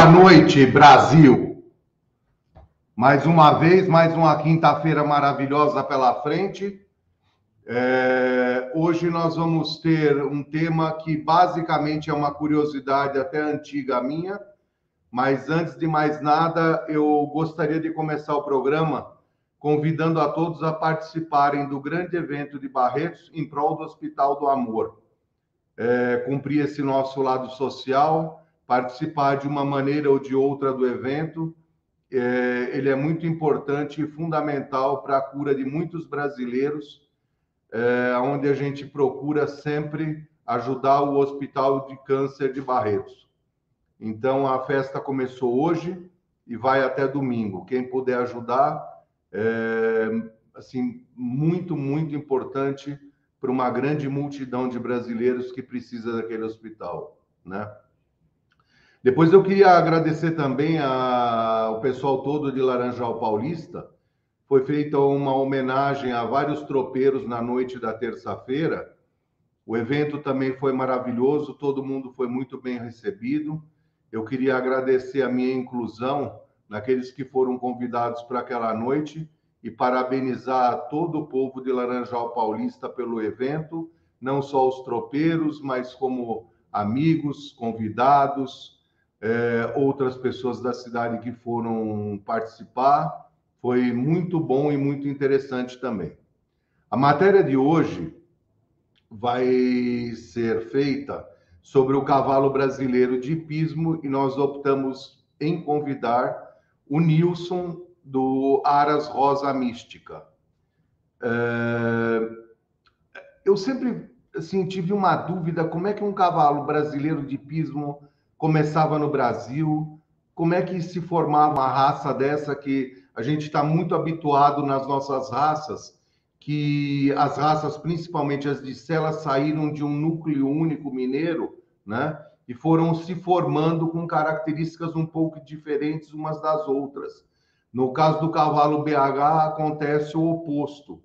Boa noite, Brasil. Mais uma vez, mais uma quinta-feira maravilhosa pela frente. É, hoje nós vamos ter um tema que basicamente é uma curiosidade até antiga minha, mas antes de mais nada, eu gostaria de começar o programa convidando a todos a participarem do grande evento de Barretos em prol do Hospital do Amor. É, cumprir esse nosso lado social, participar de uma maneira ou de outra do evento. É, ele é muito importante e fundamental para a cura de muitos brasileiros, é, onde a gente procura sempre ajudar o Hospital de Câncer de Barretos. Então, a festa começou hoje e vai até domingo. Quem puder ajudar, é, assim, muito, muito importante para uma grande multidão de brasileiros que precisa daquele hospital, né? Depois eu queria agradecer também ao pessoal todo de Laranjal Paulista. Foi feita uma homenagem a vários tropeiros na noite da terça-feira. O evento também foi maravilhoso, todo mundo foi muito bem recebido. Eu queria agradecer a minha inclusão naqueles que foram convidados para aquela noite e parabenizar todo o povo de Laranjal Paulista pelo evento, não só os tropeiros, mas como amigos, convidados, é, outras pessoas da cidade que foram participar. Foi muito bom e muito interessante também. A matéria de hoje vai ser feita sobre o cavalo brasileiro de hipismo e nós optamos em convidar o Nilson do Aras Rosa Mística. É... Eu sempre assim, tive uma dúvida como é que um cavalo brasileiro de hipismo começava no Brasil? Como é que se formava uma raça dessa que a gente está muito habituado nas nossas raças, que as raças, principalmente as de Sela, saíram de um núcleo único mineiro, né? E foram se formando com características um pouco diferentes umas das outras. No caso do cavalo BH, acontece o oposto.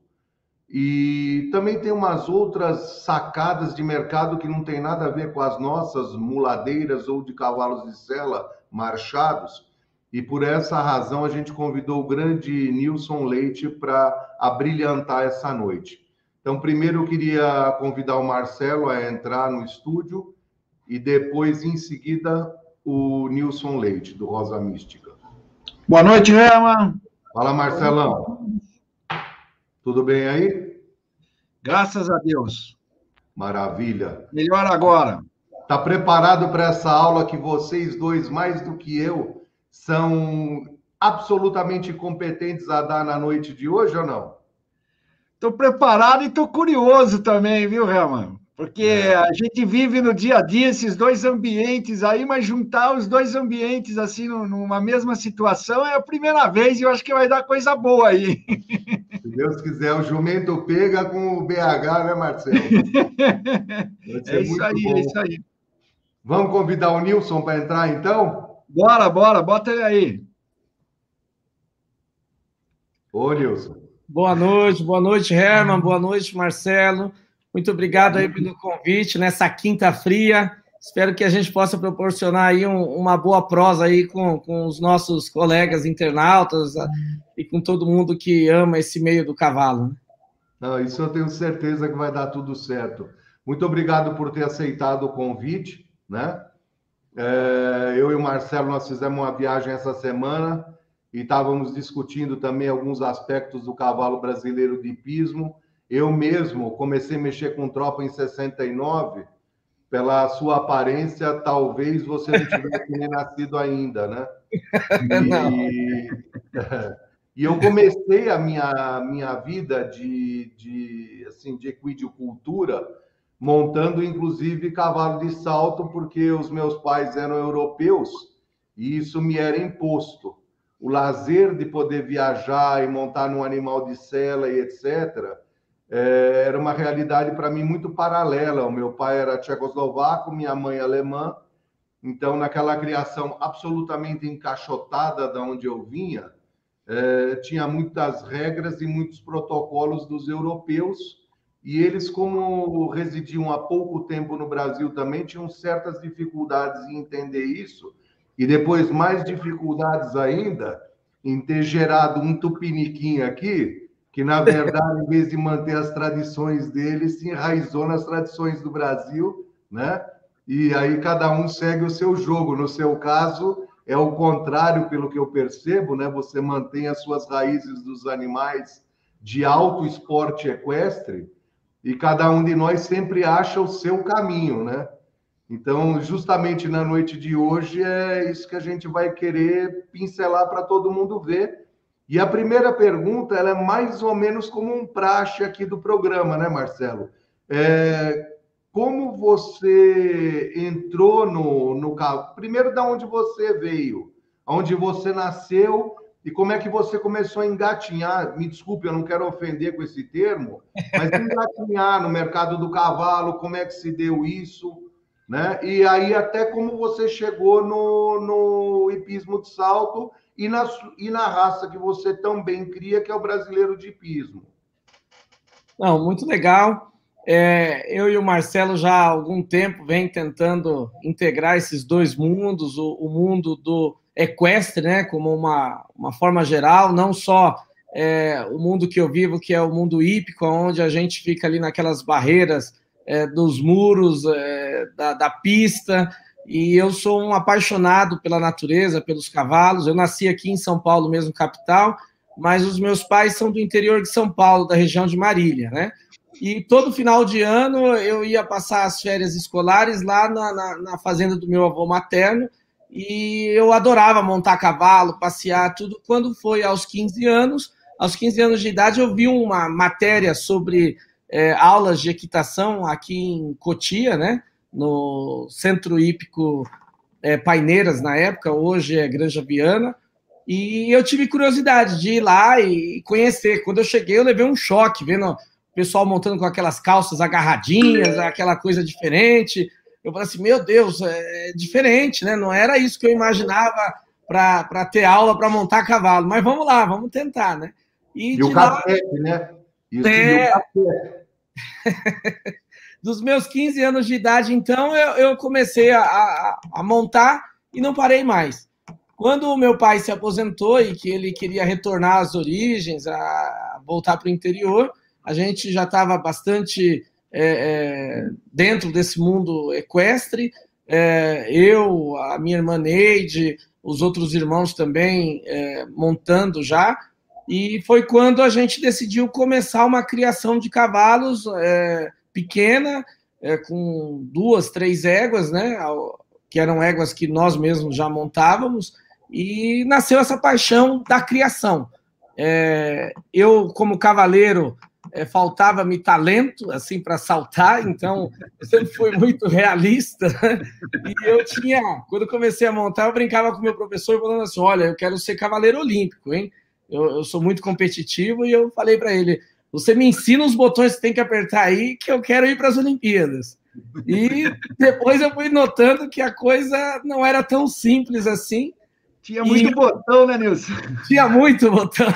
E também tem umas outras sacadas de mercado que não tem nada a ver com as nossas muladeiras ou de cavalos de sela marchados. E por essa razão a gente convidou o grande Nilson Leite para abrilhantar essa noite. Então, primeiro eu queria convidar o Marcelo a entrar no estúdio e depois, em seguida, o Nilson Leite, do Rosa Mística. Boa noite, Herman. Fala, Marcelão. Tudo bem aí? Graças a Deus. Maravilha. Melhor agora. Está preparado para essa aula que vocês dois, mais do que eu, são absolutamente competentes a dar na noite de hoje ou não? Estou preparado e estou curioso também, viu, Herman? Porque é. a gente vive no dia a dia esses dois ambientes aí, mas juntar os dois ambientes assim numa mesma situação é a primeira vez e eu acho que vai dar coisa boa aí. Se Deus quiser, o jumento pega com o BH, né, Marcelo? É isso aí, bom. é isso aí. Vamos convidar o Nilson para entrar, então? Bora, bora, bota ele aí. Ô, Nilson. Boa noite, boa noite, Herman, boa noite, Marcelo. Muito obrigado aí pelo convite nessa quinta fria. Espero que a gente possa proporcionar aí um, uma boa prosa aí com, com os nossos colegas internautas e com todo mundo que ama esse meio do cavalo. Né? Não, isso eu tenho certeza que vai dar tudo certo. Muito obrigado por ter aceitado o convite, né? É, eu e o Marcelo nós fizemos uma viagem essa semana e estávamos discutindo também alguns aspectos do cavalo brasileiro de hipismo eu mesmo comecei a mexer com tropa em 69. Pela sua aparência, talvez você não tivesse nem nascido ainda, né? E, e, eu comecei a minha, minha vida de, de, assim, de equidicultura montando, inclusive, cavalo de salto, porque os meus pais eram europeus e isso me era imposto. O lazer de poder viajar e montar num animal de sela e etc., é, era uma realidade para mim muito paralela. O meu pai era tchecoslovaco, minha mãe alemã. Então, naquela criação absolutamente encaixotada da onde eu vinha, é, tinha muitas regras e muitos protocolos dos europeus. E eles, como residiam há pouco tempo no Brasil, também tinham certas dificuldades em entender isso. e depois mais dificuldades ainda em ter gerado um tupiniquim aqui, que na verdade, em vez de manter as tradições dele, se enraizou nas tradições do Brasil, né? E aí cada um segue o seu jogo. No seu caso, é o contrário, pelo que eu percebo, né? Você mantém as suas raízes dos animais de alto esporte equestre e cada um de nós sempre acha o seu caminho, né? Então, justamente na noite de hoje, é isso que a gente vai querer pincelar para todo mundo ver. E a primeira pergunta, ela é mais ou menos como um praxe aqui do programa, né, Marcelo? É, como você entrou no, no carro? Primeiro, da onde você veio, onde você nasceu e como é que você começou a engatinhar? Me desculpe, eu não quero ofender com esse termo, mas engatinhar no mercado do cavalo, como é que se deu isso? né? E aí até como você chegou no, no hipismo de salto e na, e na raça que você também cria, que é o brasileiro de hipismo. Não, muito legal. É, eu e o Marcelo já há algum tempo vem tentando integrar esses dois mundos, o, o mundo do equestre, né, como uma, uma forma geral, não só é, o mundo que eu vivo, que é o mundo hípico, onde a gente fica ali naquelas barreiras é, dos muros, é, da, da, pista, e eu sou um apaixonado pela natureza, pelos cavalos. Eu nasci aqui em São Paulo, mesmo capital, mas os meus pais são do interior de São Paulo, da região de Marília, né? E todo final de ano eu ia passar as férias escolares lá na, na, na fazenda do meu avô materno, e eu adorava montar cavalo, passear, tudo. Quando foi aos 15 anos, aos 15 anos de idade, eu vi uma matéria sobre é, aulas de equitação aqui em Cotia, né? No Centro Hípico é, Paineiras, na época, hoje é Granja Viana. E eu tive curiosidade de ir lá e conhecer. Quando eu cheguei, eu levei um choque, vendo o pessoal montando com aquelas calças agarradinhas, aquela coisa diferente. Eu falei assim: meu Deus, é diferente, né? Não era isso que eu imaginava para ter aula para montar cavalo. Mas vamos lá, vamos tentar, né? E, e o lá... né? Isso é... Dos meus 15 anos de idade, então, eu, eu comecei a, a, a, montar e não parei mais. Quando o meu pai se aposentou e que ele queria retornar às origens, a voltar para o interior, a gente já estava bastante é, é, dentro desse mundo equestre. É, eu, a minha irmã Neide, os outros irmãos também é, montando já. E foi quando a gente decidiu começar uma criação de cavalos é, pequena, é, com duas, três éguas, né? Que eram éguas que nós mesmos já montávamos, e nasceu essa paixão da criação. É, eu, como cavaleiro, é, faltava-me talento assim para saltar, então eu sempre fui muito realista. e eu tinha, quando comecei a montar, eu brincava com meu professor falando assim: olha, eu quero ser cavaleiro olímpico, hein? Eu, eu sou muito competitivo e eu falei para ele: você me ensina os botões que tem que apertar aí, que eu quero ir para as Olimpíadas. E depois eu fui notando que a coisa não era tão simples assim. Tinha muito e... botão, né, Nilson? Tinha muito botão.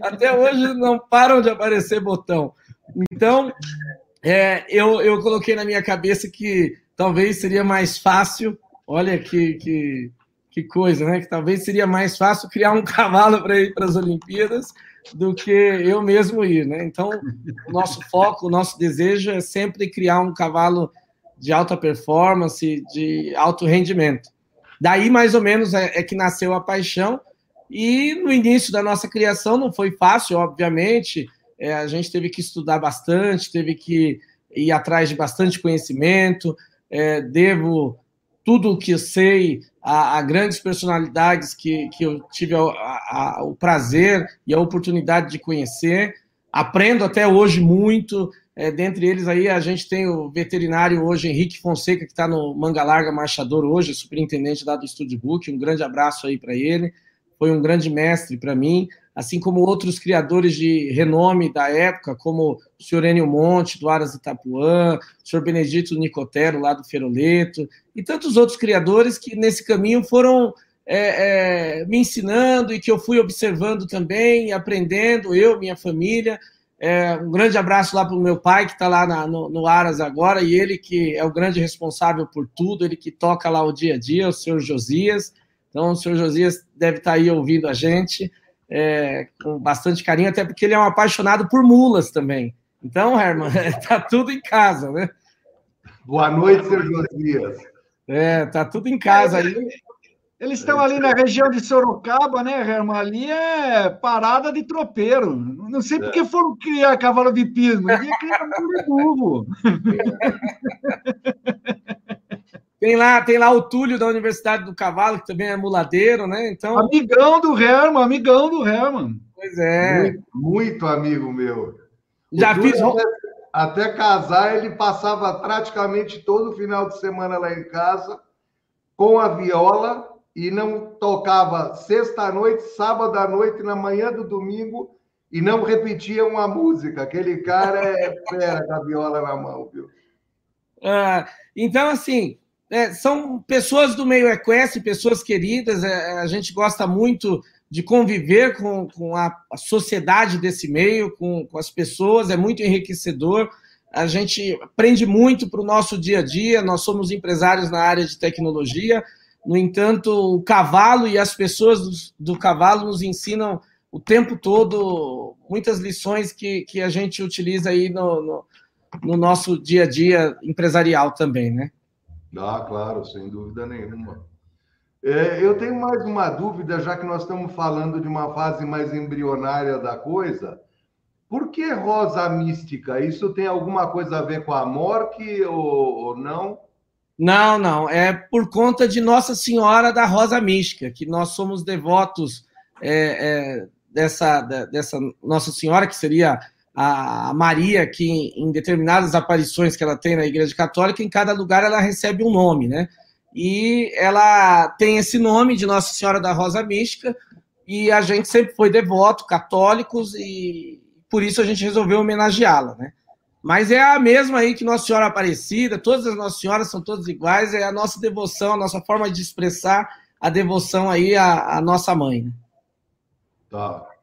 Até hoje não param de aparecer botão. Então, é, eu, eu coloquei na minha cabeça que talvez seria mais fácil. Olha que, que, que coisa, né? Que talvez seria mais fácil criar um cavalo para ir para as Olimpíadas do que eu mesmo ir, né? Então, o nosso foco, o nosso desejo é sempre criar um cavalo de alta performance, de alto rendimento. Daí, mais ou menos, é, é que nasceu a paixão. E no início da nossa criação não foi fácil, obviamente. É, a gente teve que estudar bastante, teve que ir atrás de bastante conhecimento. É, devo tudo o que eu sei a, a grandes personalidades que, que eu tive a, a, o prazer e a oportunidade de conhecer. Aprendo até hoje muito. É, dentre eles aí a gente tem o veterinário hoje, Henrique Fonseca, que está no Manga Larga Marchador hoje, superintendente lá do Book. Um grande abraço aí para ele. Foi um grande mestre para mim assim como outros criadores de renome da época, como o senhor Enio Monte, do Aras Itapuã, o senhor Benedito Nicotero, lá do Feroleto, e tantos outros criadores que nesse caminho foram é, é, me ensinando e que eu fui observando também, aprendendo, eu, minha família, É, um grande abraço lá para o meu pai, que está lá na, no, no, Aras agora, e ele que é o grande responsável por tudo, ele que toca lá o dia a dia, o senhor Josias. Então, o senhor Josias deve estar tá aí ouvindo a gente é, com bastante carinho, até porque ele é um apaixonado por mulas também. Então, Herman, está tudo em casa, né? Boa noite, senhor Josias. É, tá tudo em casa aí. Eles estão ali na região de Sorocaba, né, Herman? Ali é parada de tropeiro. Não sei por que foram criar cavalo de pismo. Devia criar de burro. Tem lá, tem lá o Túlio da Universidade do Cavalo, que também é muladeiro, né? Então... Amigão do Herman, amigão do Herman. Pois é. Muito, muito amigo meu. Já o fiz. Até, até casar, ele passava praticamente todo final de semana lá em casa com a viola e não tocava sexta-noite, sábado à noite, na manhã do domingo e não repetia uma música. Aquele cara é fera com a viola na mão, viu? Ah, então, assim, é, são pessoas do meio equestre, pessoas queridas, é, a gente gosta muito de conviver com, com a, a sociedade desse meio, com, com as pessoas, é muito enriquecedor. A gente aprende muito para o nosso dia a dia, nós somos empresários na área de tecnologia, no entanto, o cavalo e as pessoas do, do cavalo nos ensinam o tempo todo muitas lições que, que a gente utiliza aí no, no, no nosso dia a dia empresarial também, né? Ah, claro, sem dúvida nenhuma. É, eu tenho mais uma dúvida, já que nós estamos falando de uma fase mais embrionária da coisa. Por que rosa mística? Isso tem alguma coisa a ver com a morte ou, ou não? Não, não. É por conta de Nossa Senhora da Rosa Mística, que nós somos devotos é, é, dessa, dessa Nossa Senhora, que seria a Maria, que em determinadas aparições que ela tem na Igreja Católica, em cada lugar ela recebe um nome, né? E ela tem esse nome de Nossa Senhora da Rosa Mística, e a gente sempre foi devoto, católicos, e por isso a gente resolveu homenageá-la, né? Mas é a mesma aí que Nossa Senhora Aparecida, todas as Nossas Senhoras são todas iguais, é a nossa devoção, a nossa forma de expressar a devoção aí à, à nossa mãe. Tá.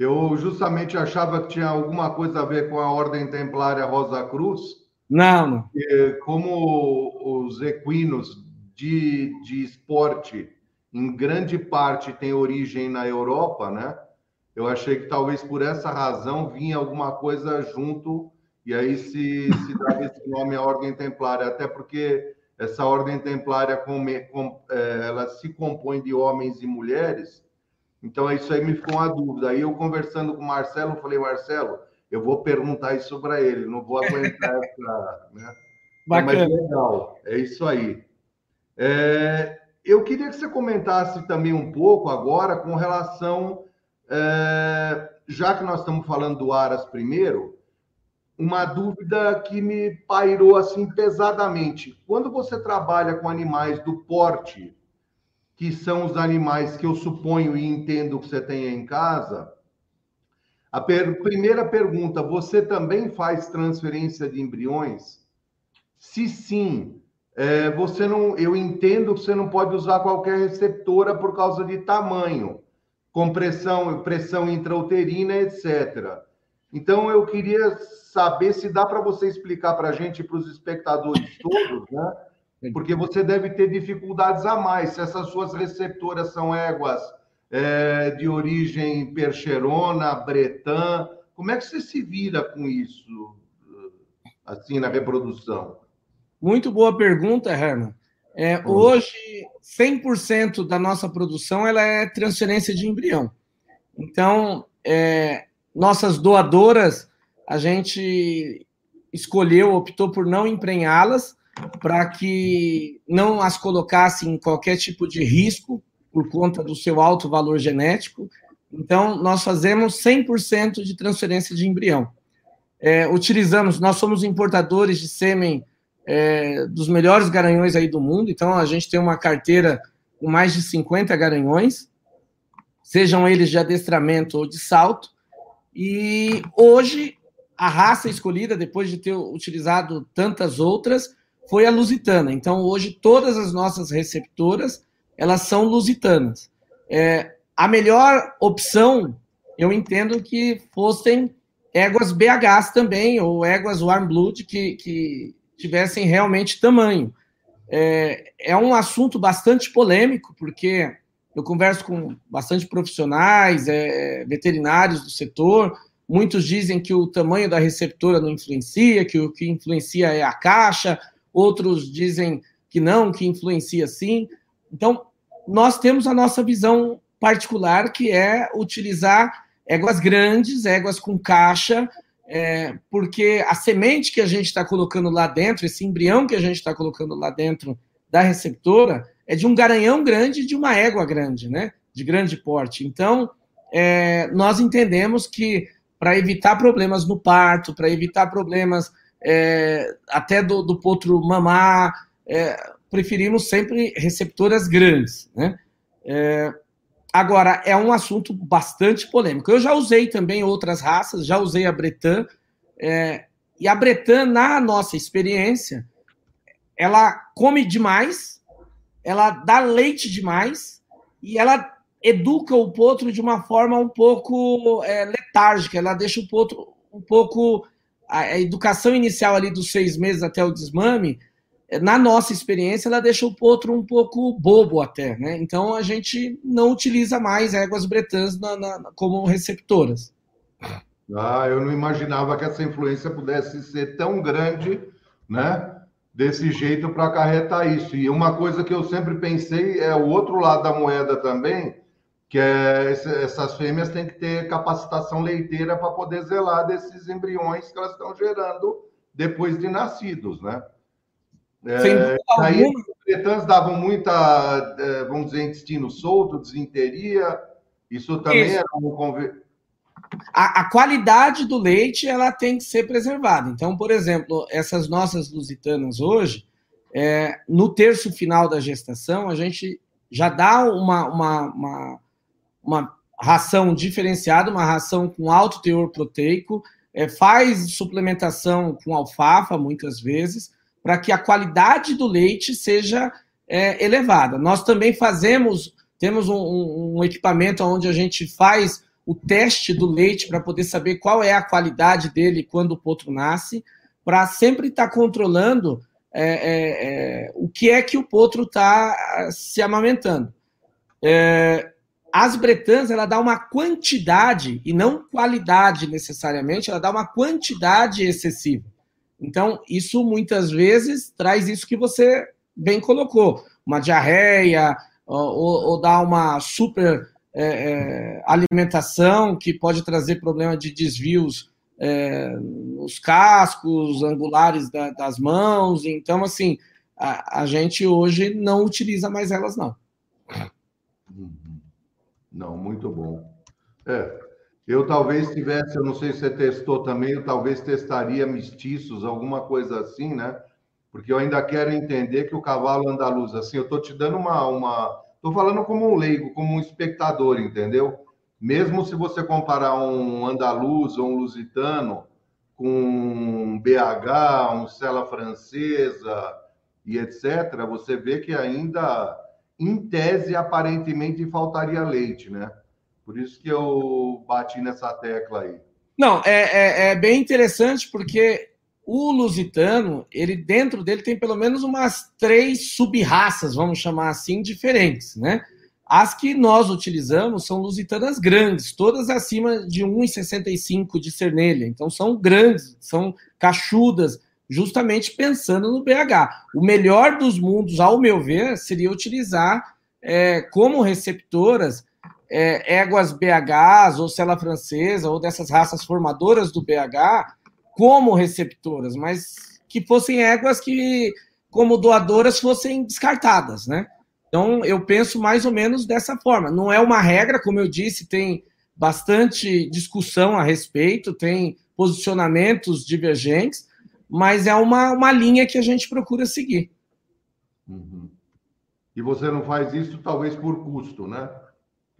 Eu justamente achava que tinha alguma coisa a ver com a Ordem Templária Rosa Cruz. Não, não. Como os equinos de, de esporte, em grande parte, têm origem na Europa, né? Eu achei que talvez por essa razão vinha alguma coisa junto e aí se, se dá esse nome à Ordem Templária, até porque essa Ordem Templária com, com, é, ela se compõe de homens e mulheres, então isso aí me ficou uma dúvida. Aí eu conversando com o Marcelo, falei, Marcelo, eu vou perguntar isso para ele, não vou aguentar essa. Né? Bacana. Mas legal, é isso aí. É, eu queria que você comentasse também um pouco agora com relação, é, já que nós estamos falando do Aras primeiro, uma dúvida que me pairou assim pesadamente. Quando você trabalha com animais do porte, que são os animais que eu suponho e entendo que você tenha em casa, a per primeira pergunta: você também faz transferência de embriões? Se sim, é, você não, eu entendo que você não pode usar qualquer receptora por causa de tamanho, compressão, pressão intrauterina, etc. Então eu queria saber se dá para você explicar para a gente, para os espectadores todos, né? Porque você deve ter dificuldades a mais. Se essas suas receptoras são éguas é, de origem percherona, bretã, como é que você se vira com isso, assim, na reprodução? Muito boa pergunta, Herman. É, hoje, 100% da nossa produção ela é transferência de embrião. Então, é, nossas doadoras a gente escolheu, optou por não emprenhá-las para que não as colocasse em qualquer tipo de risco por conta do seu alto valor genético. Então, nós fazemos 100% de transferência de embrião. É, utilizamos, nós somos importadores de sêmen é, dos melhores garanhões aí do mundo, então a gente tem uma carteira com mais de 50 garanhões, sejam eles de adestramento ou de salto, e hoje a raça escolhida, depois de ter utilizado tantas outras, foi a lusitana. Então, hoje, todas as nossas receptoras, elas são lusitanas. É, a melhor opção, eu entendo que fossem éguas BHs também, ou éguas warm blood que, que tivessem realmente tamanho. É, é um assunto bastante polêmico, porque eu converso com bastante profissionais, é, veterinários do setor, muitos dizem que o tamanho da receptora não influencia, que o que influencia é a caixa, outros dizem que não, que influencia sim. Então, nós temos a nossa visão particular, que é utilizar éguas grandes, éguas com caixa, é, porque a semente que a gente está colocando lá dentro, esse embrião que a gente está colocando lá dentro da receptora, é de um garanhão grande e de uma égua grande, né? De grande porte. Então, é, nós entendemos que para evitar problemas no parto, para evitar problemas é, até do, do potro mamar, é, preferimos sempre receptoras grandes, né? É, Agora, é um assunto bastante polêmico. Eu já usei também outras raças, já usei a Bretan, é, e a Bretan, na nossa experiência, ela come demais, ela dá leite demais, e ela educa o potro de uma forma um pouco é, letárgica, ela deixa o potro um pouco. A, educação inicial ali dos seis meses até o desmame, na nossa experiência, ela deixa o potro um pouco bobo até, né? Então a gente não utiliza mais éguas bretãs na, na, como receptoras. Ah, eu não imaginava que essa influência pudesse ser tão grande, né? Desse jeito para acarretar isso. E uma coisa que eu sempre pensei é o outro lado da moeda também, que é essas fêmeas têm que ter capacitação leiteira para poder zelar desses embriões que elas estão gerando depois de nascidos, né? É, aí, os tretãs davam muita, é, vamos dizer, intestino solto, desinteria. Isso também Isso. era um a, a, qualidade do leite ela tem que ser preservada. Então, por exemplo, essas nossas lusitanas hoje, é, no terço final da gestação, a gente já dá uma, uma, uma, uma ração diferenciada, uma ração com alto teor proteico, é, faz suplementação com alfafa muitas vezes, para que a qualidade do leite seja é, elevada. Nós também fazemos, temos um, um, equipamento onde a gente faz o teste do leite para poder saber qual é a qualidade dele quando o potro nasce, para sempre estar tá controlando é, é, é, o que é que o potro está ah, se amamentando. As bretãs, ela dá uma quantidade, e não qualidade necessariamente, ela dá uma quantidade excessiva. Então, isso muitas vezes traz isso que você bem colocou, uma diarreia, ou, ou dá uma super é, é, alimentação que pode trazer problema de desvios é, nos cascos angulares da, das mãos. Então, assim, a, a, gente hoje não utiliza mais elas, não. Uhum. Não, muito bom. É, eu talvez tivesse, eu não sei se você testou também, eu talvez testaria mestiços, alguma coisa assim, né? Porque eu ainda quero entender que o cavalo andaluz, assim, eu estou te dando uma. uma... Estou falando como um leigo, como um espectador, entendeu? Mesmo se você comparar um andaluz ou um lusitano com um BH, um cela francesa e etc., você vê que ainda, em tese, aparentemente faltaria leite, né? Por isso que eu bati nessa tecla aí. Não, é, é, é bem interessante porque o lusitano, ele dentro dele tem pelo menos umas três sub-raças, vamos chamar assim, diferentes, né? As que nós utilizamos são lusitanas grandes, todas acima de 1,65 de cernelha. Então são grandes, são cachudas, justamente pensando no BH. O melhor dos mundos, ao meu ver, seria utilizar é, como receptoras é, éguas BHs, ou cela francesa, ou dessas raças formadoras do BH, como receptoras, mas que fossem éguas que, como doadoras, fossem descartadas, né? Então, eu penso mais ou menos dessa forma. Não é uma regra, como eu disse, tem bastante discussão a respeito, tem posicionamentos divergentes, mas é uma, uma linha que a gente procura seguir. Uhum. E você não faz isso, talvez, por custo, né?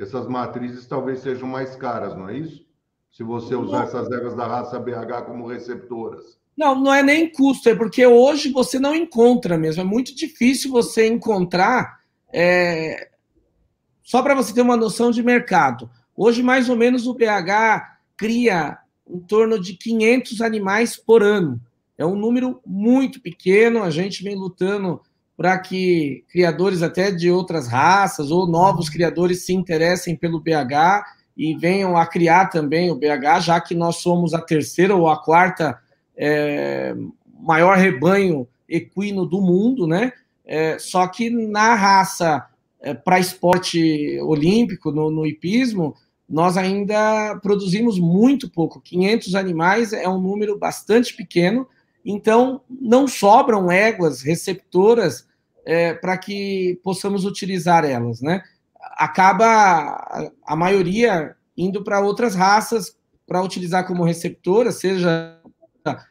essas matrizes talvez sejam mais caras, não é isso? Se você usar essas éguas da raça BH como receptoras. Não, não é nem custo, é porque hoje você não encontra mesmo. É muito difícil você encontrar. É... Só para você ter uma noção de mercado. Hoje, mais ou menos, o BH cria em torno de 500 animais por ano. É um número muito pequeno, a gente vem lutando para que criadores até de outras raças ou novos criadores se interessem pelo BH e venham a criar também o BH, já que nós somos a terceira ou a quarta é, maior rebanho equino do mundo, né? É, só que na raça é, para esporte olímpico, no, no hipismo, nós ainda produzimos muito pouco. 500 animais é um número bastante pequeno, então não sobram éguas receptoras é, para que possamos utilizar elas, né? Acaba a, maioria indo para outras raças para utilizar como receptora, seja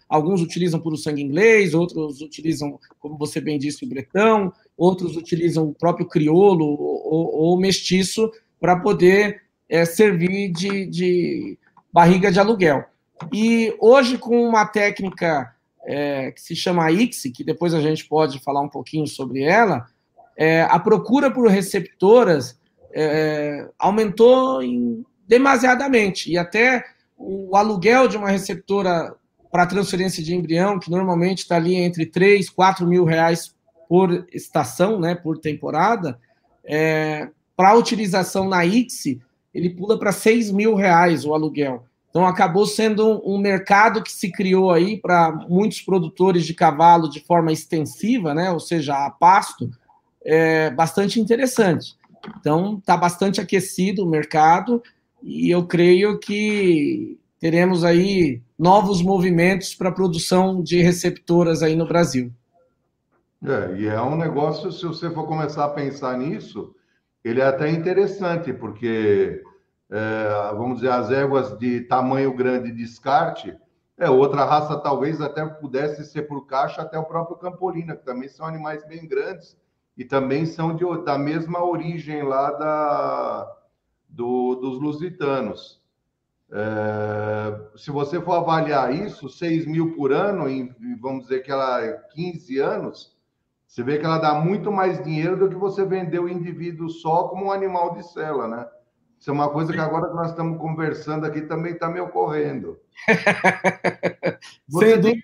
alguns utilizam por o sangue inglês, outros utilizam, como você bem disse, o bretão, outros utilizam o próprio crioulo ou, ou mestiço para poder é, servir de, de, barriga de aluguel. E hoje, com uma técnica é, que se chama ICSI, que depois a gente pode falar um pouquinho sobre ela, é, a procura por receptoras é, aumentou em, demasiadamente, e até o aluguel de uma receptora para transferência de embrião, que normalmente está ali entre 3, 4 mil reais por estação, né, por temporada, é, para utilização na ICSI, ele pula para 6 mil reais o aluguel. Então acabou sendo um, mercado que se criou aí para muitos produtores de cavalo de forma extensiva, né, ou seja, a pasto, é bastante interessante. Então está bastante aquecido o mercado e eu creio que teremos aí novos movimentos para a produção de receptoras aí no Brasil. É, e é um negócio, se você for começar a pensar nisso, ele é até interessante, porque, é, vamos dizer, as éguas de tamanho grande descarte, é, outra raça talvez até pudesse ser por caixa até o próprio Campolina, que também são animais bem grandes e também são de, da mesma origem lá da, do, dos lusitanos. É, se você for avaliar isso, 6 mil por ano, em, vamos dizer que ela é 15 anos, você vê que ela dá muito mais dinheiro do que você vender o indivíduo só como um animal de cela, né? Isso é uma coisa que agora que nós estamos conversando aqui também está me ocorrendo. Você tem,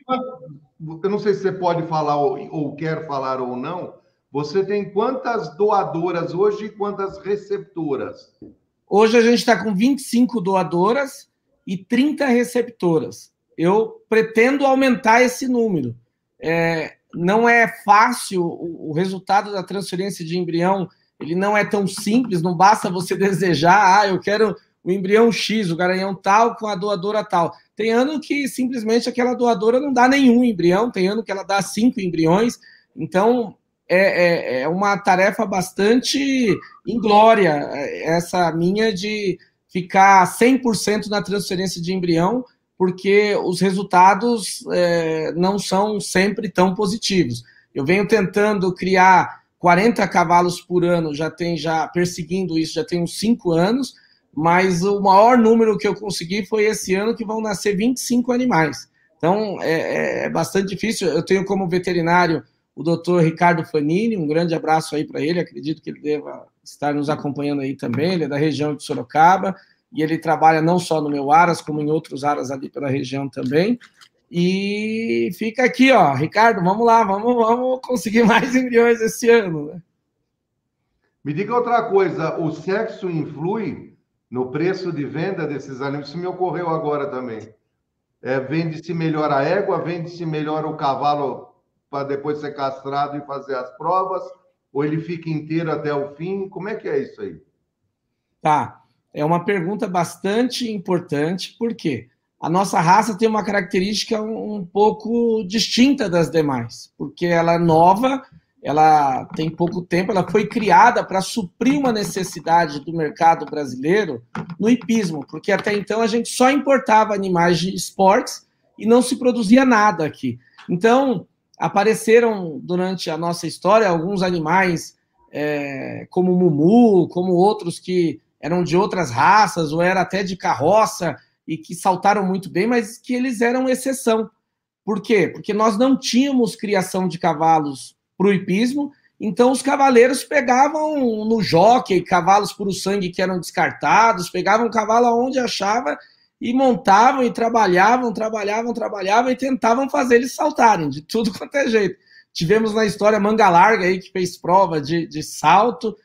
eu não sei se você pode falar ou, ou quer falar ou não. Você tem quantas doadoras hoje e quantas receptoras? Hoje a gente está com 25 doadoras e 30 receptoras. Eu pretendo aumentar esse número. É, não é fácil o, o, resultado da transferência de embrião, ele não é tão simples, não basta você desejar, ah, eu quero o embrião X, o garanhão tal com a doadora tal. Tem ano que simplesmente aquela doadora não dá nenhum embrião, tem ano que ela dá cinco embriões. Então, é, é, é uma tarefa bastante inglória, essa minha de ficar 100% na transferência de embrião, porque os resultados é, não são sempre tão positivos. Eu venho tentando criar 40 cavalos por ano, já tem já perseguindo isso, já tem uns 5 anos, mas o maior número que eu consegui foi esse ano, que vão nascer 25 animais. Então, é, é bastante difícil. Eu tenho como veterinário o doutor Ricardo Fanini, um grande abraço aí para ele, acredito que ele deva estar nos acompanhando aí também, ele é da região de Sorocaba, e ele trabalha não só no meu Aras, como em outros Aras ali pela região também, e fica aqui, ó, Ricardo, vamos lá, vamos, vamos conseguir mais embriões esse ano, né? Me diga outra coisa, o sexo influi no preço de venda desses animais? Isso me ocorreu agora também. É, vende-se melhor a égua, vende-se melhor o cavalo para depois ser castrado e fazer as provas? Ou ele fica inteiro até o fim? Como é que é isso aí? Tá. É uma pergunta bastante importante, porque a nossa raça tem uma característica um pouco distinta das demais, porque ela é nova, ela tem pouco tempo, ela foi criada para suprir uma necessidade do mercado brasileiro no hipismo, porque até então a gente só importava animais de esportes e não se produzia nada aqui. Então, apareceram durante a nossa história alguns animais, é, como o Mumu, como outros que eram de outras raças, ou era até de carroça, e que saltaram muito bem, mas que eles eram exceção. Por quê? Porque nós não tínhamos criação de cavalos para o hipismo, então os cavaleiros pegavam no jockey cavalos por sangue que eram descartados, pegavam cavalo aonde achava e montavam e trabalhavam, trabalhavam, trabalhavam e tentavam fazer eles saltarem de tudo quanto é jeito. Tivemos na história Manga Larga aí que fez prova de, de salto,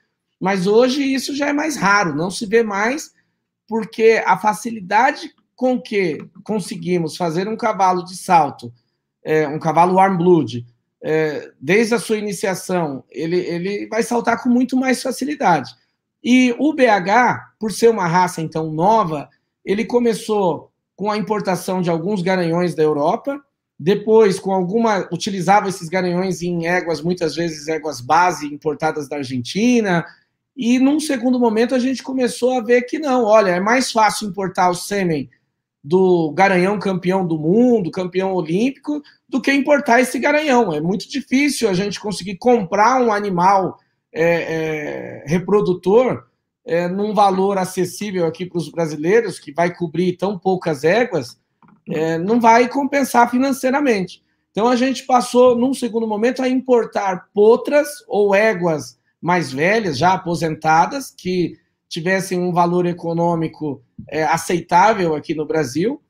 mas hoje isso já é mais raro, não se vê mais, porque a facilidade com que conseguimos fazer um cavalo de salto, é, um cavalo warm blood, é, desde a sua iniciação, ele, ele vai saltar com muito mais facilidade. E o BH, por ser uma raça então nova, ele começou com a importação de alguns garanhões da Europa, depois com alguma utilizava esses garanhões em éguas, muitas vezes éguas base importadas da Argentina, e num segundo momento a gente começou a ver que não, olha, é mais fácil importar o sêmen do garanhão campeão do mundo, campeão olímpico, do que importar esse garanhão. É muito difícil a gente conseguir comprar um animal é, é, reprodutor é, num valor acessível aqui para os brasileiros, que vai cobrir tão poucas éguas, é, não vai compensar financeiramente. Então a gente passou, num segundo momento, a importar potras ou éguas mais velhas, já aposentadas, que tivessem um valor econômico é, aceitável aqui no Brasil,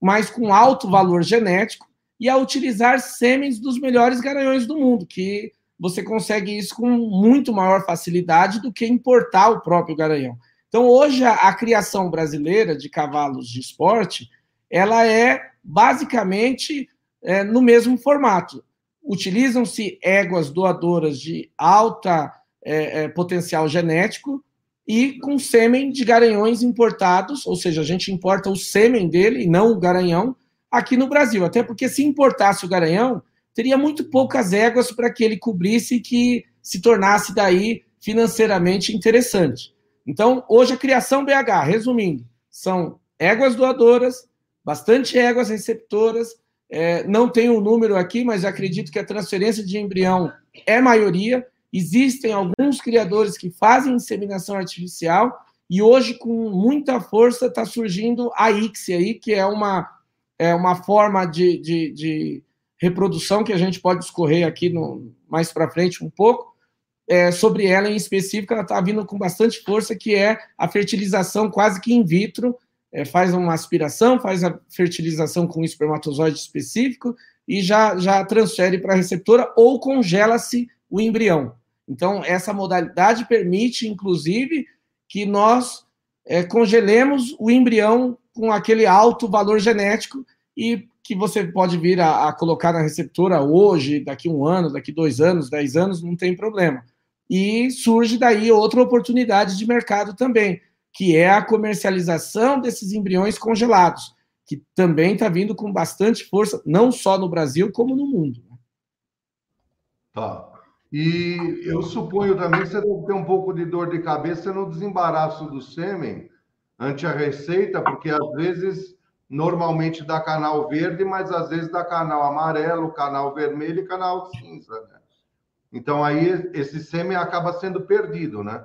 mas com alto valor genético, e a utilizar sêmens dos melhores garanhões do mundo, que você consegue isso com muito maior facilidade do que importar o próprio garanhão. Então, hoje, a, a criação brasileira de cavalos de esporte, ela é basicamente é, no mesmo formato. Utilizam-se éguas doadoras de alta é, é, potencial genético e com sêmen de garanhões importados, ou seja, a gente importa o sêmen dele e não o garanhão aqui no Brasil. Até porque se importasse o garanhão, teria muito poucas éguas para que ele cobrisse e que se tornasse daí financeiramente interessante. Então, hoje a criação BH, resumindo, são éguas doadoras, bastante éguas receptoras, é, não tenho o um número aqui, mas acredito que a transferência de embrião é maioria. Existem alguns criadores que fazem inseminação artificial e hoje, com muita força, está surgindo a ICSI aí, que é uma, é uma forma de, de, de reprodução que a gente pode discorrer aqui no, mais para frente um pouco. É, sobre ela em específico, ela está vindo com bastante força, que é a fertilização quase que in vitro. É, faz uma aspiração, faz a fertilização com espermatozoide específico e já, já transfere para a receptora ou congela-se o embrião. Então, essa modalidade permite, inclusive, que nós é, congelemos o embrião com aquele alto valor genético e que você pode vir a, a, colocar na receptora hoje, daqui um ano, daqui dois anos, dez anos, não tem problema. E surge daí outra oportunidade de mercado também, que é a comercialização desses embriões congelados, que também está vindo com bastante força, não só no Brasil, como no mundo. Tá. E eu suponho também que você deve ter um pouco de dor de cabeça no desembaraço do sêmen ante a receita, porque às vezes normalmente dá canal verde, mas às vezes dá canal amarelo, canal vermelho e canal cinza, né? Então aí esse sêmen acaba sendo perdido, né?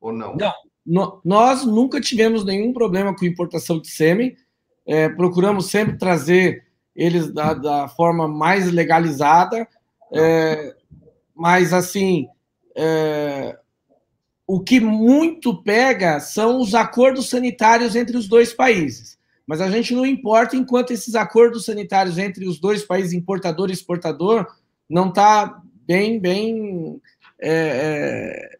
Ou não? Não, no, nós nunca tivemos nenhum problema com importação de sêmen. É, procuramos sempre trazer eles da, da forma mais legalizada. É, mas assim, é, o que muito pega são os acordos sanitários entre os dois países mas a gente não importa enquanto esses acordos sanitários entre os dois países, importador e exportador, não está bem, bem é, é,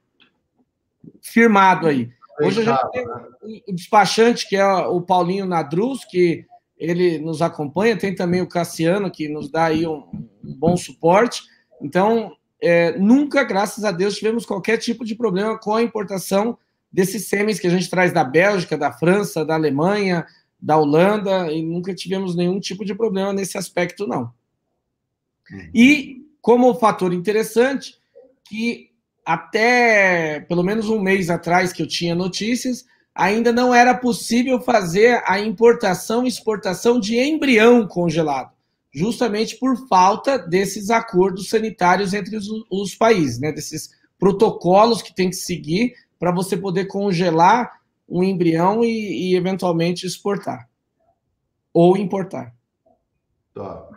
firmado aí. Hoje a gente tem o despachante, que é o Paulinho Nadruz, que ele nos acompanha, tem também o Cassiano, que nos dá aí um, um bom suporte. Então, é, nunca, graças a Deus, tivemos qualquer tipo de problema com a importação desses sêmen que a gente traz da Bélgica, da França, da Alemanha, da Holanda e nunca tivemos nenhum tipo de problema nesse aspecto, não. Uhum. E, como fator interessante, que até pelo menos um mês atrás que eu tinha notícias, ainda não era possível fazer a importação e exportação de embrião congelado, justamente por falta desses acordos sanitários entre os, os países, né, desses protocolos que tem que seguir para você poder congelar um embrião e, e eventualmente exportar ou importar. Tá.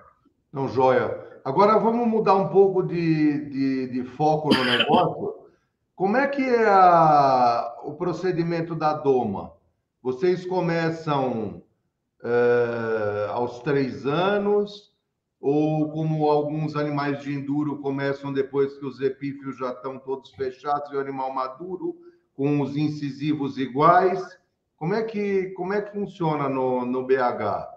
Não, joia. Agora vamos mudar um pouco de, de, de foco no negócio. Como é que é a, o procedimento da doma? Vocês começam uh, aos três anos, ou como alguns animais de enduro começam depois que os epífios já estão todos fechados e o animal maduro, com os incisivos iguais. Como é que, como é que funciona no, no BH?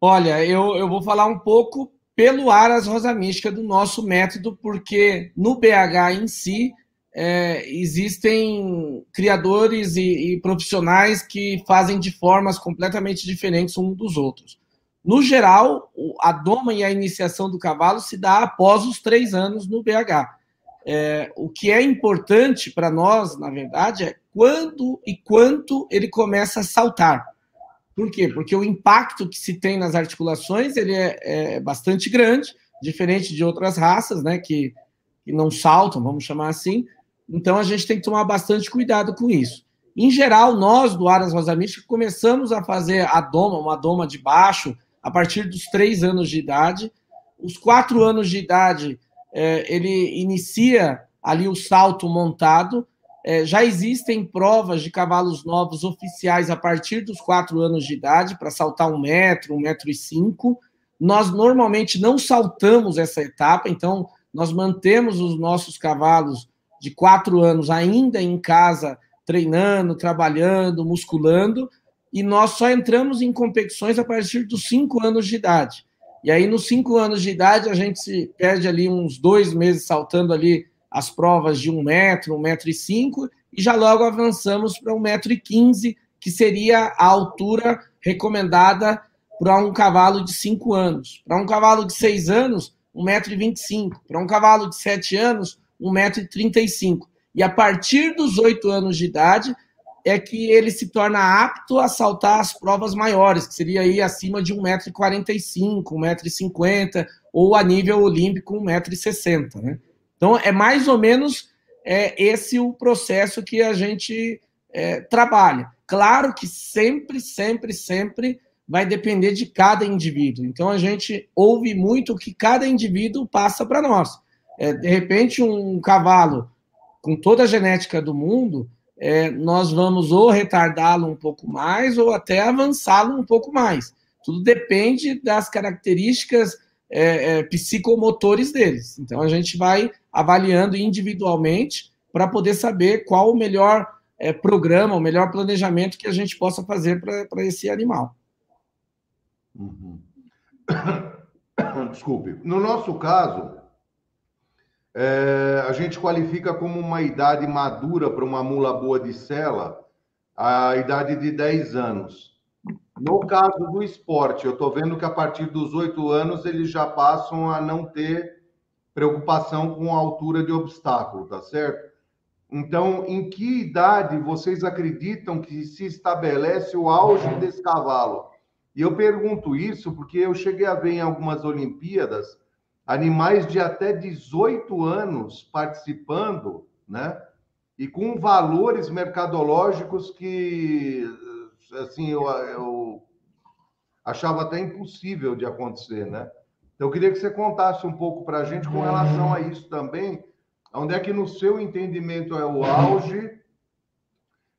Olha, eu, eu vou falar um pouco pelo Aras Rosa Mística do nosso método, porque no BH em si é, existem criadores e, e, profissionais que fazem de formas completamente diferentes um dos outros. No geral, a doma e a iniciação do cavalo se dá após os três anos no BH. É, o que é importante para nós, na verdade, é quando e quanto ele começa a saltar. Por quê? Porque o impacto que se tem nas articulações ele é, é bastante grande, diferente de outras raças, né, que, que não saltam, vamos chamar assim, então a gente tem que tomar bastante cuidado com isso. Em geral, nós do Aras Rosa Mística começamos a fazer a doma, uma doma de baixo, a partir dos três anos de idade. Os quatro anos de idade, é, ele inicia ali o salto montado. É, já existem provas de cavalos novos oficiais a partir dos quatro anos de idade, para saltar um metro, um metro e cinco. Nós normalmente não saltamos essa etapa, então nós mantemos os nossos cavalos de quatro anos ainda em casa, treinando, trabalhando, musculando, e nós só entramos em competições a partir dos cinco anos de idade. E aí, nos cinco anos de idade, a gente se perde ali uns dois meses saltando ali as provas de um metro, um metro e cinco, e já logo avançamos para um metro e quinze, que seria a altura recomendada para um cavalo de cinco anos. Para um cavalo de seis anos, um metro e vinte e cinco. Para um cavalo de sete anos, 1,35m. E a partir dos 8 anos de idade é que ele se torna apto a saltar as provas maiores, que seria aí acima de 1,45m, 1,50m, ou a nível olímpico 1,60m. Né? Então, é mais ou menos é, esse o processo que a gente é, trabalha. Claro que sempre, sempre, sempre vai depender de cada indivíduo. Então, a gente ouve muito o que cada indivíduo passa para nós é, de repente, um cavalo com toda a genética do mundo, é, nós vamos ou retardá-lo um pouco mais ou até avançá-lo um pouco mais. Tudo depende das características é, é, psicomotores deles. Então, a gente vai avaliando individualmente para poder saber qual o melhor é, programa, o melhor planejamento que a gente possa fazer para esse animal. Uhum. Desculpe. No nosso caso, é, a gente qualifica como uma idade madura para uma mula boa de sela a idade de 10 anos. No caso do esporte, eu estou vendo que a partir dos 8 anos eles já passam a não ter preocupação com a altura de obstáculo, tá certo? Então, em que idade vocês acreditam que se estabelece o auge desse cavalo? E eu pergunto isso porque eu cheguei a ver em algumas Olimpíadas animais de até 18 anos participando, né? E com valores mercadológicos que, assim, eu, eu achava até impossível de acontecer, né? Então, eu queria que você contasse um pouco para a gente com relação a isso também, onde é que no seu entendimento é o auge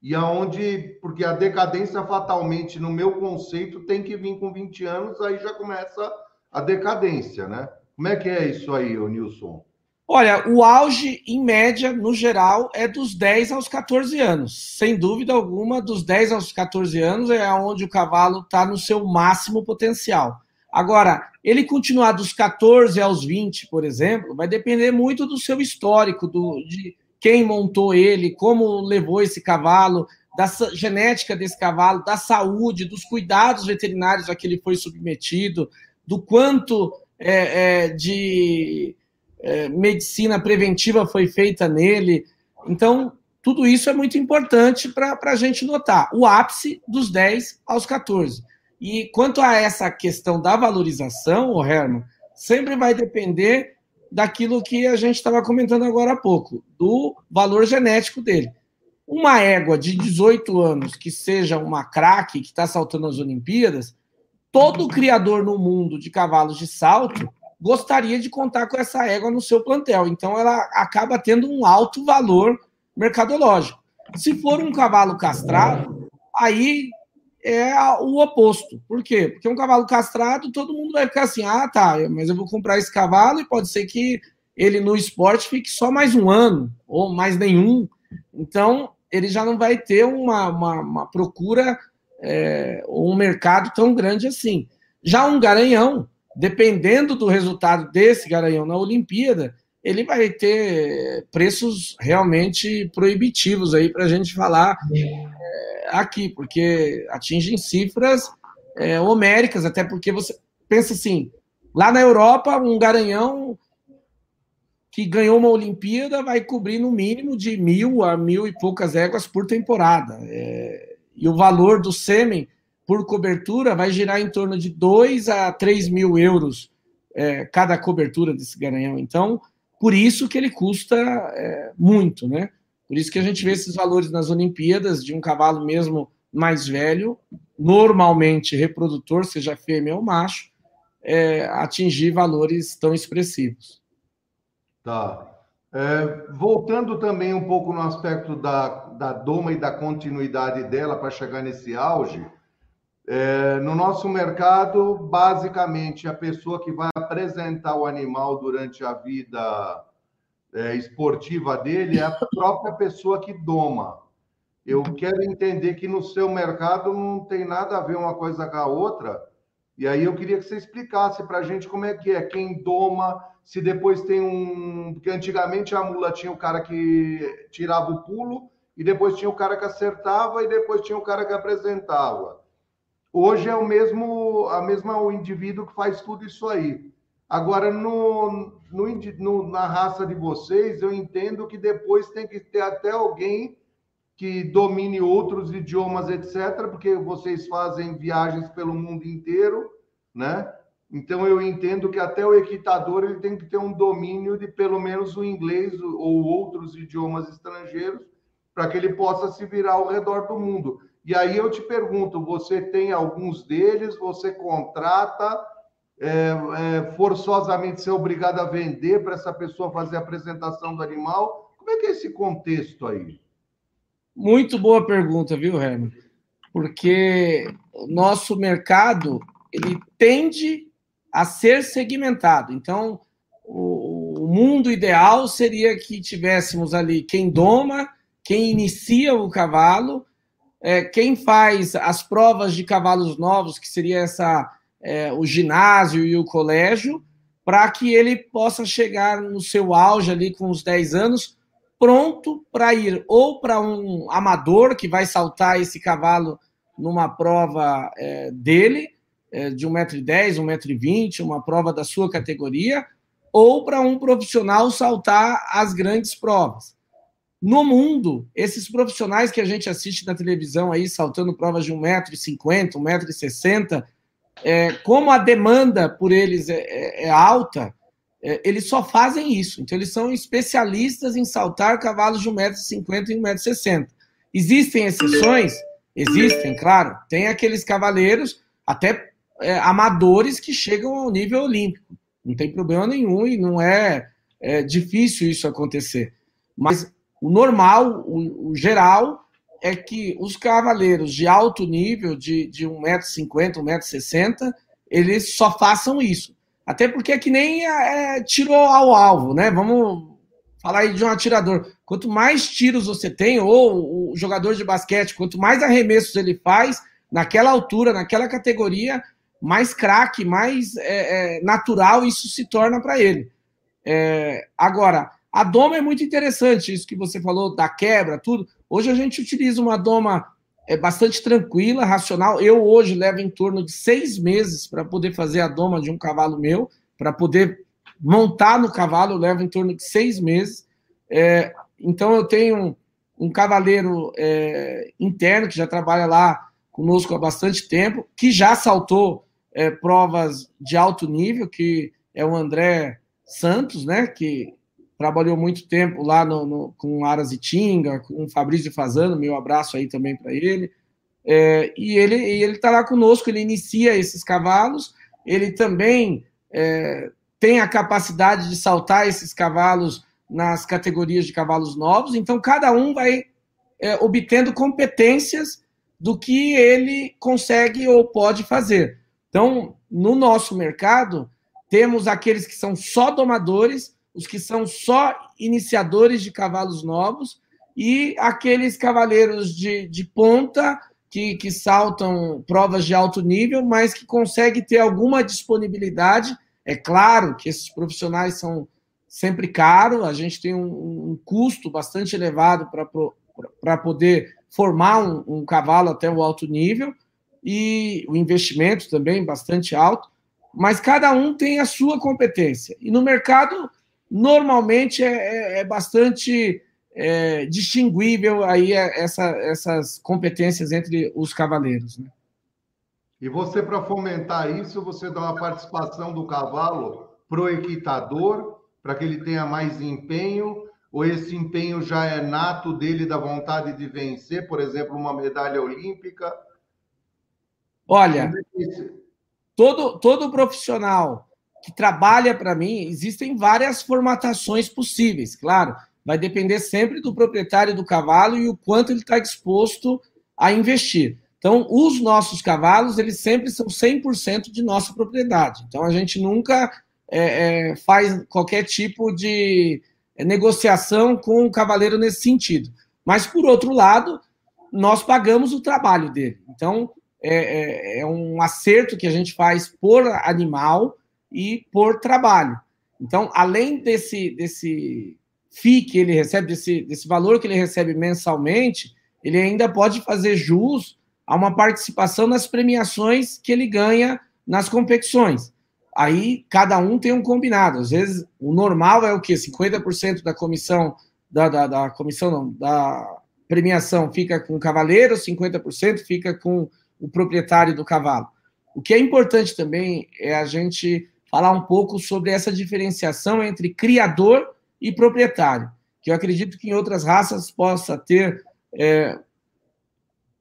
e aonde, porque a decadência fatalmente, no meu conceito, tem que vir com 20 anos, aí já começa a decadência, né? Como é que é isso aí, Nilson? Olha, o auge, em média, no geral, é dos 10 aos 14 anos. Sem dúvida alguma, dos 10 aos 14 anos é onde o cavalo está no seu máximo potencial. Agora, ele continuar dos 14 aos 20, por exemplo, vai depender muito do seu histórico, do, de quem montou ele, como levou esse cavalo, da genética desse cavalo, da saúde, dos cuidados veterinários a que ele foi submetido, do quanto é, é, de é, medicina preventiva foi feita nele. Então, tudo isso é muito importante para a gente notar. O ápice dos 10 aos 14. E quanto a essa questão da valorização, o Herman, sempre vai depender daquilo que a gente estava comentando agora há pouco, do valor genético dele. Uma égua de 18 anos que seja uma craque que está saltando as Olimpíadas, todo criador no mundo de cavalos de salto gostaria de contar com essa égua no seu plantel. Então, ela acaba tendo um alto valor mercadológico. Se for um cavalo castrado, aí é o oposto. Por quê? Porque um cavalo castrado, todo mundo vai ficar assim: ah, tá, mas eu vou comprar esse cavalo e pode ser que ele no esporte fique só mais um ano, ou mais nenhum. Então, ele já não vai ter uma, uma, uma procura é, um mercado tão grande assim. Já um garanhão, dependendo do resultado desse garanhão na Olimpíada, ele vai ter preços realmente proibitivos aí para a gente falar é, aqui, porque atingem cifras é, homéricas, até porque você pensa assim, lá na Europa, um garanhão que ganhou uma Olimpíada vai cobrir no mínimo de mil a mil e poucas éguas por temporada. É, e o valor do sêmen por cobertura vai girar em torno de 2 a 3 mil euros é, cada cobertura desse garanhão. Então, por isso que ele custa é, muito, né? Por isso que a gente vê esses valores nas Olimpíadas de um cavalo mesmo mais velho, normalmente reprodutor, seja fêmea ou macho, é, atingir valores tão expressivos. Tá. É, voltando também um pouco no aspecto da, da doma e da continuidade dela para chegar nesse auge, é, no nosso mercado, basicamente, a pessoa que vai apresentar o animal durante a vida é, esportiva dele é a própria pessoa que doma. Eu quero entender que no seu mercado não tem nada a ver uma coisa com a outra, e aí eu queria que você explicasse para a gente como é que é, quem doma, se depois tem um. Porque antigamente a mula tinha o cara que tirava o pulo, e depois tinha o cara que acertava, e depois tinha o cara que apresentava. Hoje é o mesmo, a mesma o indivíduo que faz tudo isso aí. Agora, no, no, no, na raça de vocês, eu entendo que depois tem que ter até alguém que domine outros idiomas, etc., porque vocês fazem viagens pelo mundo inteiro, né? Então eu entendo que até o equitador ele tem que ter um domínio de pelo menos o inglês ou outros idiomas estrangeiros para que ele possa se virar ao redor do mundo. E aí eu te pergunto, você tem alguns deles, você contrata, é, é, forçosamente ser obrigado a vender para essa pessoa fazer a apresentação do animal? Como é que é esse contexto aí? Muito boa pergunta, viu, Herman? Porque o nosso mercado ele tende a ser segmentado. Então, o mundo ideal seria que tivéssemos ali quem doma, quem inicia o cavalo, é, quem faz as provas de cavalos novos, que seria essa é, o ginásio e o colégio, para que ele possa chegar no seu auge ali com os 10 anos pronto para ir ou para um amador que vai saltar esse cavalo numa prova é, dele, é, de 1,10m, 1,20m, uma prova da sua categoria, ou para um profissional saltar as grandes provas. No mundo, esses profissionais que a gente assiste na televisão aí, saltando provas de 1,50m, 1,60m, é, como a demanda por eles é, é, é alta, é, eles só fazem isso. Então, eles são especialistas em saltar cavalos de 1,50m e 1,60m. Existem exceções? Existem, claro. Tem aqueles cavaleiros, até é, amadores, que chegam ao nível olímpico. Não tem problema nenhum e não é, é difícil isso acontecer. Mas o normal, o, o, geral, é que os cavaleiros de alto nível, de, de 1,50m, 1,60m, eles só façam isso. Até porque é que nem é, tiro ao alvo, né? Vamos falar aí de um atirador. Quanto mais tiros você tem, ou o jogador de basquete, quanto mais arremessos ele faz, naquela altura, naquela categoria, mais craque, mais é, é, natural isso se torna para ele. É, agora, a doma é muito interessante, isso que você falou da quebra, tudo. Hoje a gente utiliza uma doma é bastante tranquila, racional. Eu hoje levo em torno de seis meses para poder fazer a doma de um cavalo meu, para poder montar no cavalo, eu levo em torno de seis meses. É, então eu tenho um, um cavaleiro é, interno que já trabalha lá conosco há bastante tempo, que já saltou é, provas de alto nível, que é o André Santos, né? Que trabalhou muito tempo lá no, no, com Aras e Tinga, com Fabrício Fazano, meu abraço aí também para ele. É, e ele está lá conosco, ele inicia esses cavalos, ele também é, tem a capacidade de saltar esses cavalos nas categorias de cavalos novos, então cada um vai é, obtendo competências do que ele consegue ou pode fazer. Então, no nosso mercado, temos aqueles que são só domadores, os que são só iniciadores de cavalos novos e aqueles cavaleiros de, de ponta que, que saltam provas de alto nível, mas que conseguem ter alguma disponibilidade. É claro que esses profissionais são sempre caros, a gente tem um, um custo bastante elevado para poder formar um, um cavalo até o alto nível, e o investimento também bastante alto, mas cada um tem a sua competência. E no mercado, normalmente, é, é, é bastante é, distinguível aí é, essa, essas competências entre os cavaleiros. Né? E você, para fomentar isso, você dá uma participação do cavalo pro equitador, para que ele tenha mais empenho, ou esse empenho já é nato dele, da vontade de vencer, por exemplo, uma medalha olímpica? Olha, é todo, todo profissional que trabalha para mim, existem várias formatações possíveis, claro vai depender sempre do proprietário do cavalo e o quanto ele está disposto a investir. Então, os nossos cavalos, eles sempre são 100% de nossa propriedade. Então, a gente nunca é, é, faz qualquer tipo de negociação com o cavaleiro nesse sentido. Mas, por outro lado, nós pagamos o trabalho dele. Então, é, é, é um acerto que a gente faz por animal e por trabalho. Então, além desse, desse FII que ele recebe, desse, desse valor que ele recebe mensalmente, ele ainda pode fazer jus a uma participação nas premiações que ele ganha nas competições. Aí cada um tem um combinado. Às vezes o normal é o quê? 50% da comissão, da, da, da comissão não, da premiação fica com o cavaleiro, 50% fica com o proprietário do cavalo. O que é importante também é a gente falar um pouco sobre essa diferenciação entre criador e proprietário, que eu acredito que em outras raças possa ter é,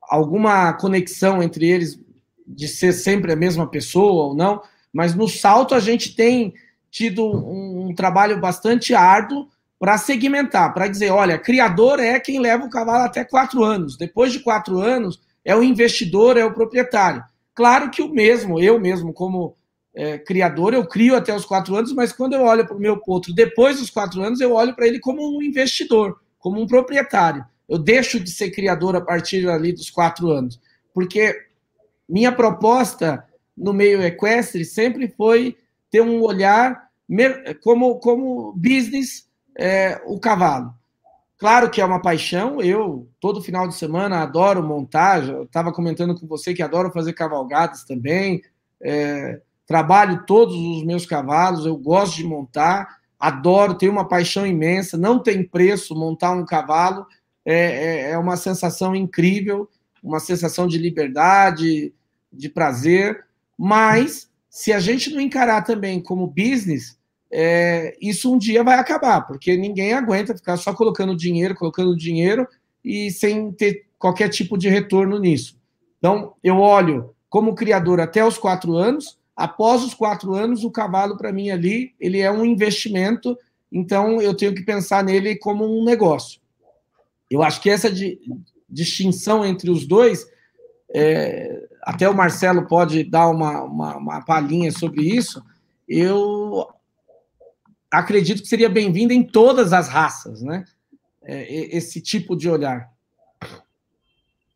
alguma conexão entre eles de ser sempre a mesma pessoa ou não, mas no salto a gente tem tido um, um trabalho bastante árduo para segmentar, para dizer, olha, criador é quem leva o cavalo até quatro anos. Depois de quatro anos, é o investidor, é o proprietário. Claro que o mesmo, eu mesmo, como é, criador, eu crio até os quatro anos, mas quando eu olho para o meu potro depois dos quatro anos, eu olho para ele como um investidor, como um proprietário. Eu deixo de ser criador a partir ali dos quatro anos, porque minha proposta no meio equestre sempre foi ter um olhar como, como business é, o cavalo. Claro que é uma paixão, eu todo final de semana adoro montar, estava comentando com você que adoro fazer cavalgadas também, é, trabalho todos os meus cavalos, eu gosto de montar, adoro, tenho uma paixão imensa, não tem preço montar um cavalo, é, é, é uma sensação incrível, uma sensação de liberdade, de prazer, mas se a gente não encarar também como business, é, isso um dia vai acabar, porque ninguém aguenta ficar só colocando dinheiro, colocando dinheiro e sem ter qualquer tipo de retorno nisso. Então, eu olho como criador até os quatro anos, Após os quatro anos, o cavalo, para mim, ali, ele é um investimento, então eu tenho que pensar nele como um negócio. Eu acho que essa distinção entre os dois, é, até o Marcelo pode dar uma, uma, uma palhinha sobre isso, eu acredito que seria bem-vindo em todas as raças, né? É, esse tipo de olhar.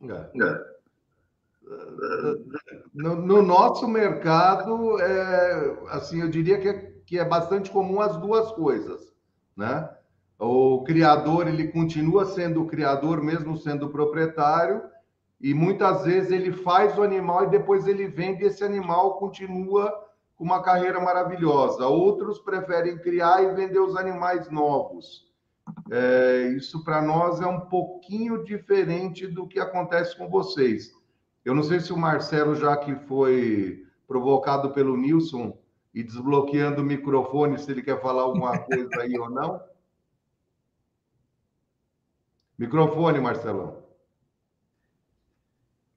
É. no, no, nosso mercado, é, assim, eu diria que é, que é bastante comum as duas coisas, né? O criador, ele continua sendo o criador, mesmo sendo proprietário, e muitas vezes ele faz o animal e depois ele vende esse animal, continua com uma carreira maravilhosa. Outros preferem criar e vender os animais novos. É, isso para nós é um pouquinho diferente do que acontece com vocês. Eu não sei se o Marcelo, já que foi provocado pelo Nilson e desbloqueando o microfone, se ele quer falar alguma coisa aí ou não. Microfone, Marcelão.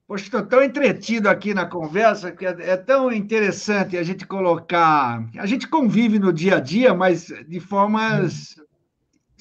Poxa, estou tão entretido aqui na conversa que é, é, tão interessante a gente colocar. A gente convive no dia a dia, mas de formas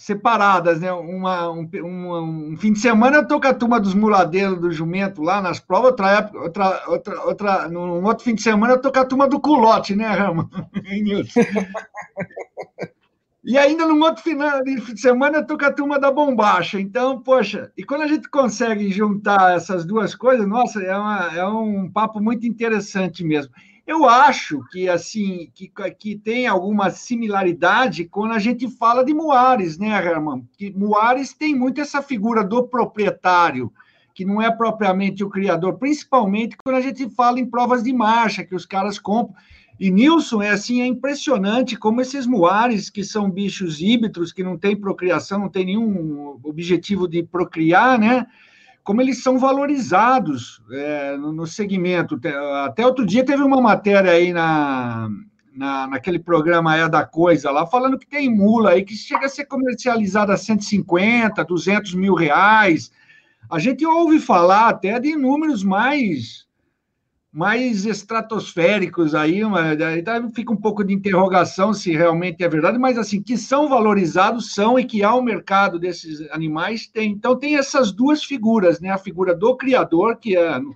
separadas, né? Uma, um, um, fim de semana eu tô com a turma dos muladeiros do jumento lá nas provas, outra época, outra, outra, outra, num outro fim de semana eu tô com a turma do culote, né, Rama? e ainda num outro final de semana eu tô com a turma da bombacha. Então, poxa, e quando a gente consegue juntar essas duas coisas, nossa, é, uma, é um papo muito interessante mesmo. Eu acho que assim que, que tem alguma similaridade quando a gente fala de Moares, né, Herman? Que Moares tem muito essa figura do proprietário, que não é propriamente o criador, principalmente quando a gente fala em provas de marcha, que os caras compram. E Nilson, é assim, é impressionante como esses muares, que são bichos híbridos, que não têm procriação, não tem nenhum objetivo de procriar, né? Como eles são valorizados é, no, segmento. Até outro dia teve uma matéria aí na, na, naquele programa É da Coisa lá, falando que tem mula aí que chega a ser comercializada a 150, 200 mil reais. A gente ouve falar até de números mais mais estratosféricos aí, mas aí fica um pouco de interrogação se realmente é verdade, mas assim, que são valorizados, são, e que há um mercado desses animais, tem. Então tem essas duas figuras, né? A figura do criador, que é, no,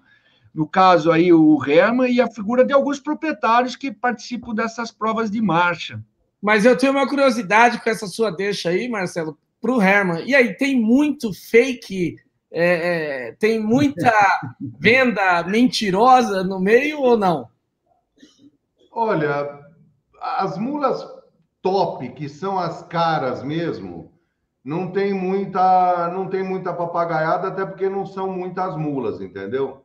no caso aí, o Herman, e a figura de alguns proprietários que participam dessas provas de marcha. Mas eu tenho uma curiosidade com essa sua deixa aí, Marcelo, para o Herman. E aí, tem muito fake é, é, tem muita venda mentirosa no meio ou não? Olha, as mulas top, que são as caras mesmo, não tem muita, não tem muita papagaiada, até porque não são muitas mulas, entendeu?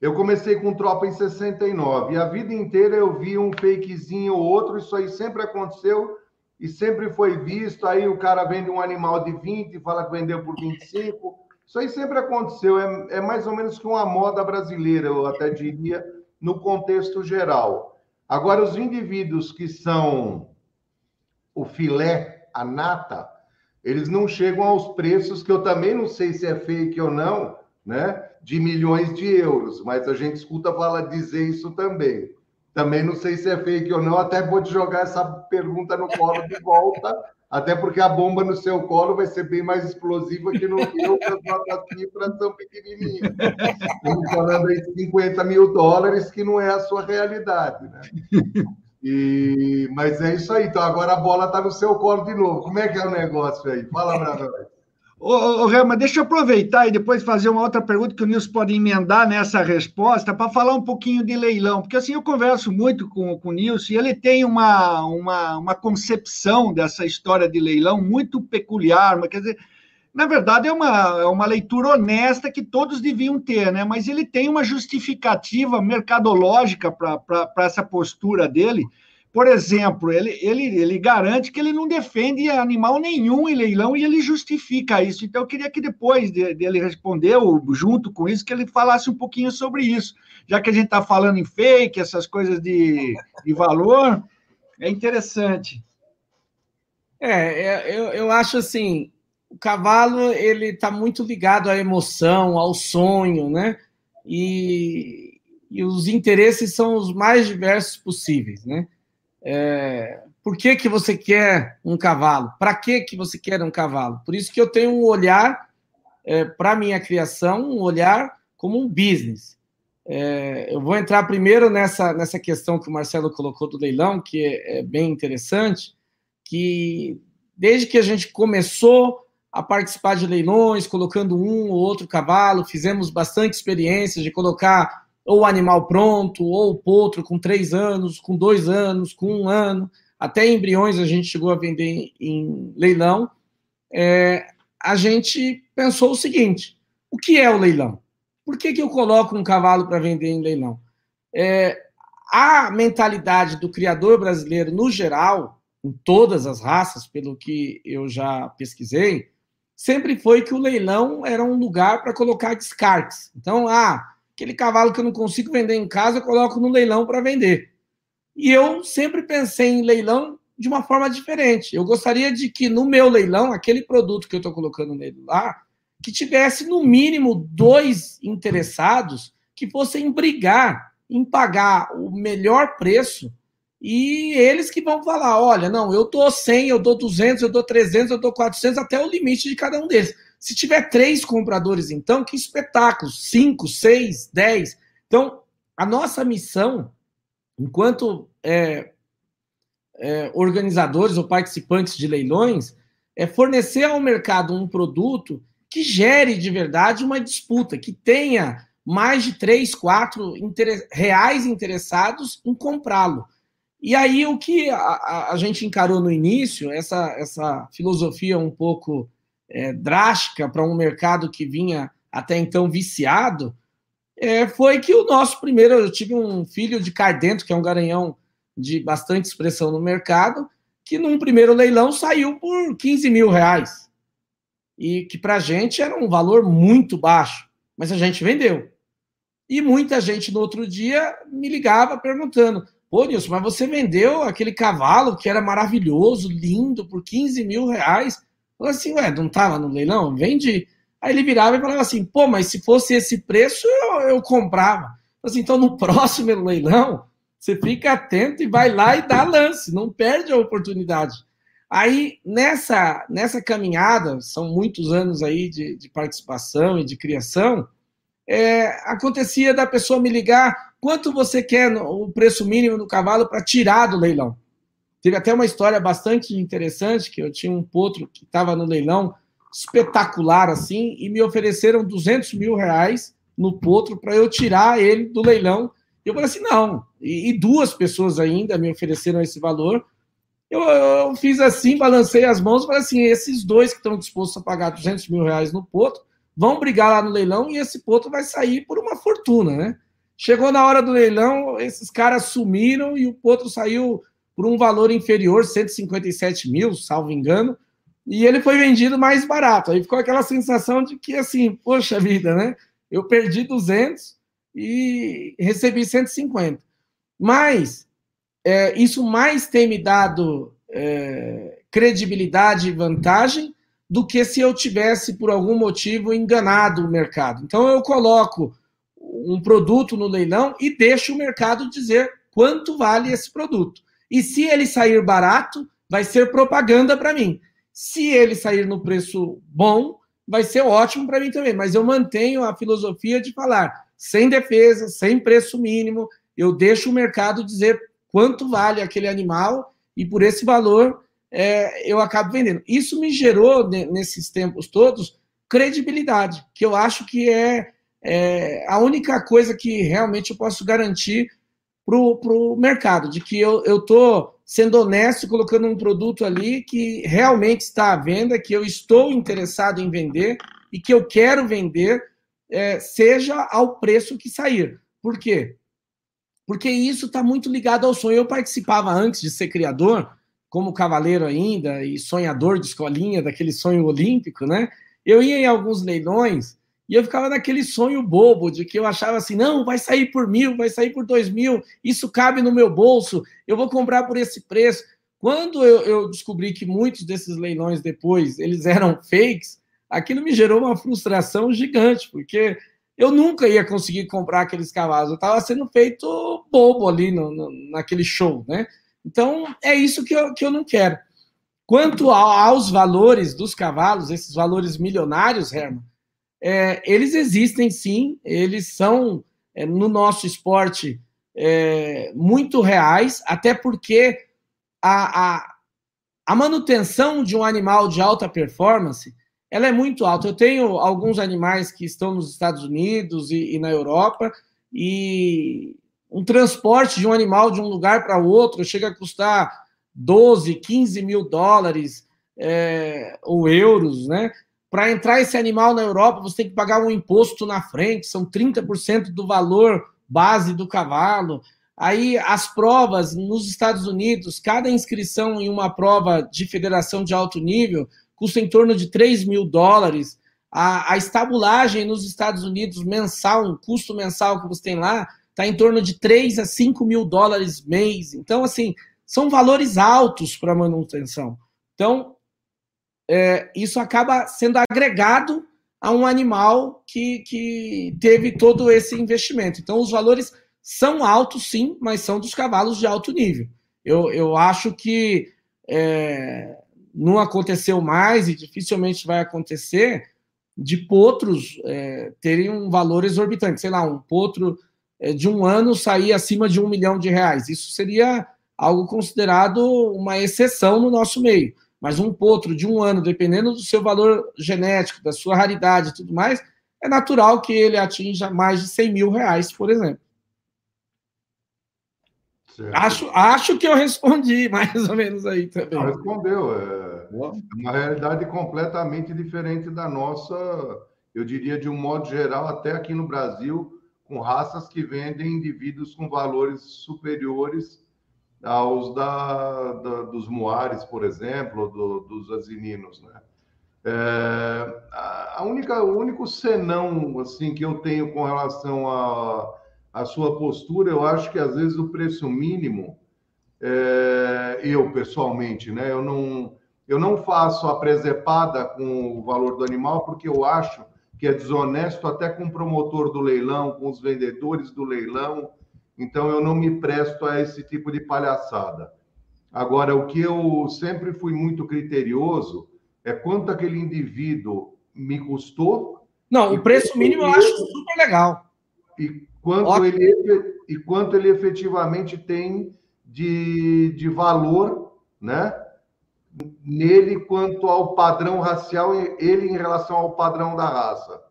Eu comecei com tropa em 69 e a vida inteira eu vi um fakezinho ou outro, isso aí sempre aconteceu e sempre foi visto. Aí o cara vende um animal de 20 e fala que vendeu por 25. Isso aí sempre aconteceu. É, é mais ou menos que uma moda brasileira, eu até diria, no contexto geral. Agora, os indivíduos que são o filé, a nata, eles não chegam aos preços que eu também não sei se é fake ou não, né? De milhões de euros, mas a gente escuta falar dizer isso também. Também não sei se é fake ou não, até vou te jogar essa pergunta no colo de volta, até porque a bomba no seu colo vai ser bem mais explosiva que no meu, que as notas cifras são pequenininhas. Estamos falando aí de 50 mil dólares, que não é a sua realidade, né? E, mas é isso aí. Então agora a bola está no seu colo de novo. Como é que é o negócio aí? Fala para nós. Ô, ô, Rema, deixa eu aproveitar e depois fazer uma outra pergunta que o Nilson pode emendar nessa resposta para falar um pouquinho de leilão, porque assim eu converso muito com, com o Nilson e ele tem uma, uma, uma concepção dessa história de leilão muito peculiar, mas quer dizer, na verdade é uma, é uma leitura honesta que todos deviam ter, né? Mas ele tem uma justificativa mercadológica para essa postura dele por exemplo, ele, ele, ele garante que ele não defende animal nenhum em leilão e ele justifica isso. Então, eu queria que depois dele de responder, junto com isso, que ele falasse um pouquinho sobre isso. Já que a gente está falando em fake, essas coisas de, de valor, é interessante. É, é eu, eu acho assim, o cavalo ele está muito ligado à emoção, ao sonho, né? E, e os interesses são os mais diversos possíveis, né? É, por que, que você quer um cavalo? Para que, que você quer um cavalo? Por isso que eu tenho um olhar é, para minha criação, um olhar como um business. É, eu vou entrar primeiro nessa, nessa questão que o Marcelo colocou do leilão, que é, é bem interessante, que desde que a gente começou a participar de leilões, colocando um ou outro cavalo, fizemos bastante experiências de colocar ou o animal pronto, ou o potro com três anos, com dois anos, com um ano, até embriões a gente chegou a vender em leilão. É, a gente pensou o seguinte: o que é o leilão? Por que, que eu coloco um cavalo para vender em leilão? É, a mentalidade do criador brasileiro, no geral, em todas as raças, pelo que eu já pesquisei, sempre foi que o leilão era um lugar para colocar descartes. Então, ah, Aquele cavalo que eu não consigo vender em casa, eu coloco no leilão para vender. E eu sempre pensei em leilão de uma forma diferente. Eu gostaria de que no meu leilão, aquele produto que eu estou colocando nele lá, que tivesse no mínimo dois interessados que fossem brigar em pagar o melhor preço e eles que vão falar: olha, não, eu dou 100, eu dou 200, eu dou 300, eu dou 400, até o limite de cada um deles. Se tiver três compradores, então, que espetáculo! Cinco, seis, dez. Então, a nossa missão, enquanto é, é, organizadores ou participantes de leilões, é fornecer ao mercado um produto que gere de verdade uma disputa, que tenha mais de três, quatro inter... reais interessados em comprá-lo. E aí o que a, a, gente encarou no início, essa, essa filosofia um pouco é, drástica para um mercado que vinha até então viciado, é, foi que o nosso primeiro, eu tive um filho de Cardento, que é um garanhão de bastante expressão no mercado, que num primeiro leilão saiu por 15 mil reais. E que para a gente era um valor muito baixo, mas a gente vendeu. E muita gente no outro dia me ligava perguntando: Pô, Nilson, mas você vendeu aquele cavalo que era maravilhoso, lindo, por 15 mil reais. Falei assim, ué, não estava no leilão? Vendi. Aí ele virava e falava assim, pô, mas se fosse esse preço, eu, eu comprava. Assim, então no próximo leilão, você fica atento e vai lá e dá lance, não perde a oportunidade. Aí, nessa, nessa caminhada, são muitos anos aí de, de participação e de criação, é, acontecia da pessoa me ligar, quanto você quer no, o preço mínimo do cavalo para tirar do leilão. Teve até uma história bastante interessante, que eu tinha um potro que estava no leilão, espetacular assim, e me ofereceram 200 mil reais no potro para eu tirar ele do leilão. Eu falei assim, não. E, e duas pessoas ainda me ofereceram esse valor. Eu, eu, fiz assim, balancei as mãos falei assim, esses dois que estão dispostos a pagar 200 mil reais no potro, vão brigar lá no leilão e esse potro vai sair por uma fortuna, né? Chegou na hora do leilão, esses caras sumiram e o potro saiu por um valor inferior, 157 mil, salvo engano, e ele foi vendido mais barato. Aí ficou aquela sensação de que, assim, poxa vida, né? Eu perdi 200 e recebi 150. Mas é, isso mais tem me dado é, credibilidade e vantagem do que se eu tivesse, por algum motivo, enganado o mercado. Então, eu coloco um produto no leilão e deixa o mercado dizer quanto vale esse produto. E se ele sair barato, vai ser propaganda para mim. Se ele sair no preço bom, vai ser ótimo para mim também. Mas eu mantenho a filosofia de falar sem defesa, sem preço mínimo. Eu deixo o mercado dizer quanto vale aquele animal e por esse valor é, eu acabo vendendo. Isso me gerou, nesses tempos todos, credibilidade, que eu acho que é é a única coisa que realmente eu posso garantir para o mercado, de que eu estou sendo honesto, colocando um produto ali que realmente está à venda, que eu estou interessado em vender e que eu quero vender, é, seja ao preço que sair. Por quê? Porque isso está muito ligado ao sonho. Eu participava antes de ser criador, como cavaleiro ainda, e sonhador de escolinha, daquele sonho olímpico, né? Eu ia em alguns leilões e eu ficava naquele sonho bobo de que eu achava assim: não, vai sair por mil, vai sair por dois mil, isso cabe no meu bolso, eu vou comprar por esse preço. Quando eu, eu descobri que muitos desses leilões depois eles eram fakes, aquilo me gerou uma frustração gigante, porque eu nunca ia conseguir comprar aqueles cavalos. Eu estava sendo feito bobo ali no, no, naquele show, né? Então é isso que eu, que eu não quero. Quanto aos valores dos cavalos, esses valores milionários, Herman, é, eles existem sim, eles são, é, no nosso esporte, é, muito reais, até porque a, a, a, manutenção de um animal de alta performance ela é muito alta. Eu tenho alguns animais que estão nos Estados Unidos e, e na Europa, e um transporte de um animal de um lugar para outro chega a custar 12, 15 mil dólares é, ou euros, né? Para entrar esse animal na Europa, você tem que pagar um imposto na frente, são 30% do valor base do cavalo. Aí as provas nos Estados Unidos, cada inscrição em uma prova de federação de alto nível custa em torno de 3 mil dólares. A, a estabulagem nos Estados Unidos mensal, um custo mensal que você tem lá, está em torno de 3 a 5 mil dólares mês. Então, assim, são valores altos para manutenção. Então, é, isso acaba sendo agregado a um animal que, que teve todo esse investimento. Então, os valores são altos, sim, mas são dos cavalos de alto nível. Eu, eu acho que é, não aconteceu mais e dificilmente vai acontecer de potros é, terem um valor exorbitante. Sei lá, um potro é, de um ano sair acima de um milhão de reais. Isso seria algo considerado uma exceção no nosso meio. Mas um potro de um ano, dependendo do seu valor genético, da sua raridade e tudo mais, é natural que ele atinja mais de 100 mil reais, por exemplo. Acho, acho que eu respondi mais ou menos aí também. Não, respondeu. É uma realidade completamente diferente da nossa, eu diria, de um modo geral, até aqui no Brasil, com raças que vendem indivíduos com valores superiores aos da, da dos muares, por exemplo, do, dos asininos, né? É, a única, o único senão assim que eu tenho com relação a a sua postura, eu acho que às vezes o preço mínimo, é, eu pessoalmente, né, eu não, eu não faço a presepada com o valor do animal, porque eu acho que é desonesto até com o promotor do leilão, com os vendedores do leilão, então eu não me presto a esse tipo de palhaçada. Agora, o que eu sempre fui muito criterioso é quanto aquele indivíduo me custou. Não, o preço mínimo eu acho super legal. E quanto ele, e quanto ele efetivamente tem de, de valor, né? Nele quanto ao padrão racial, ele em relação ao padrão da raça.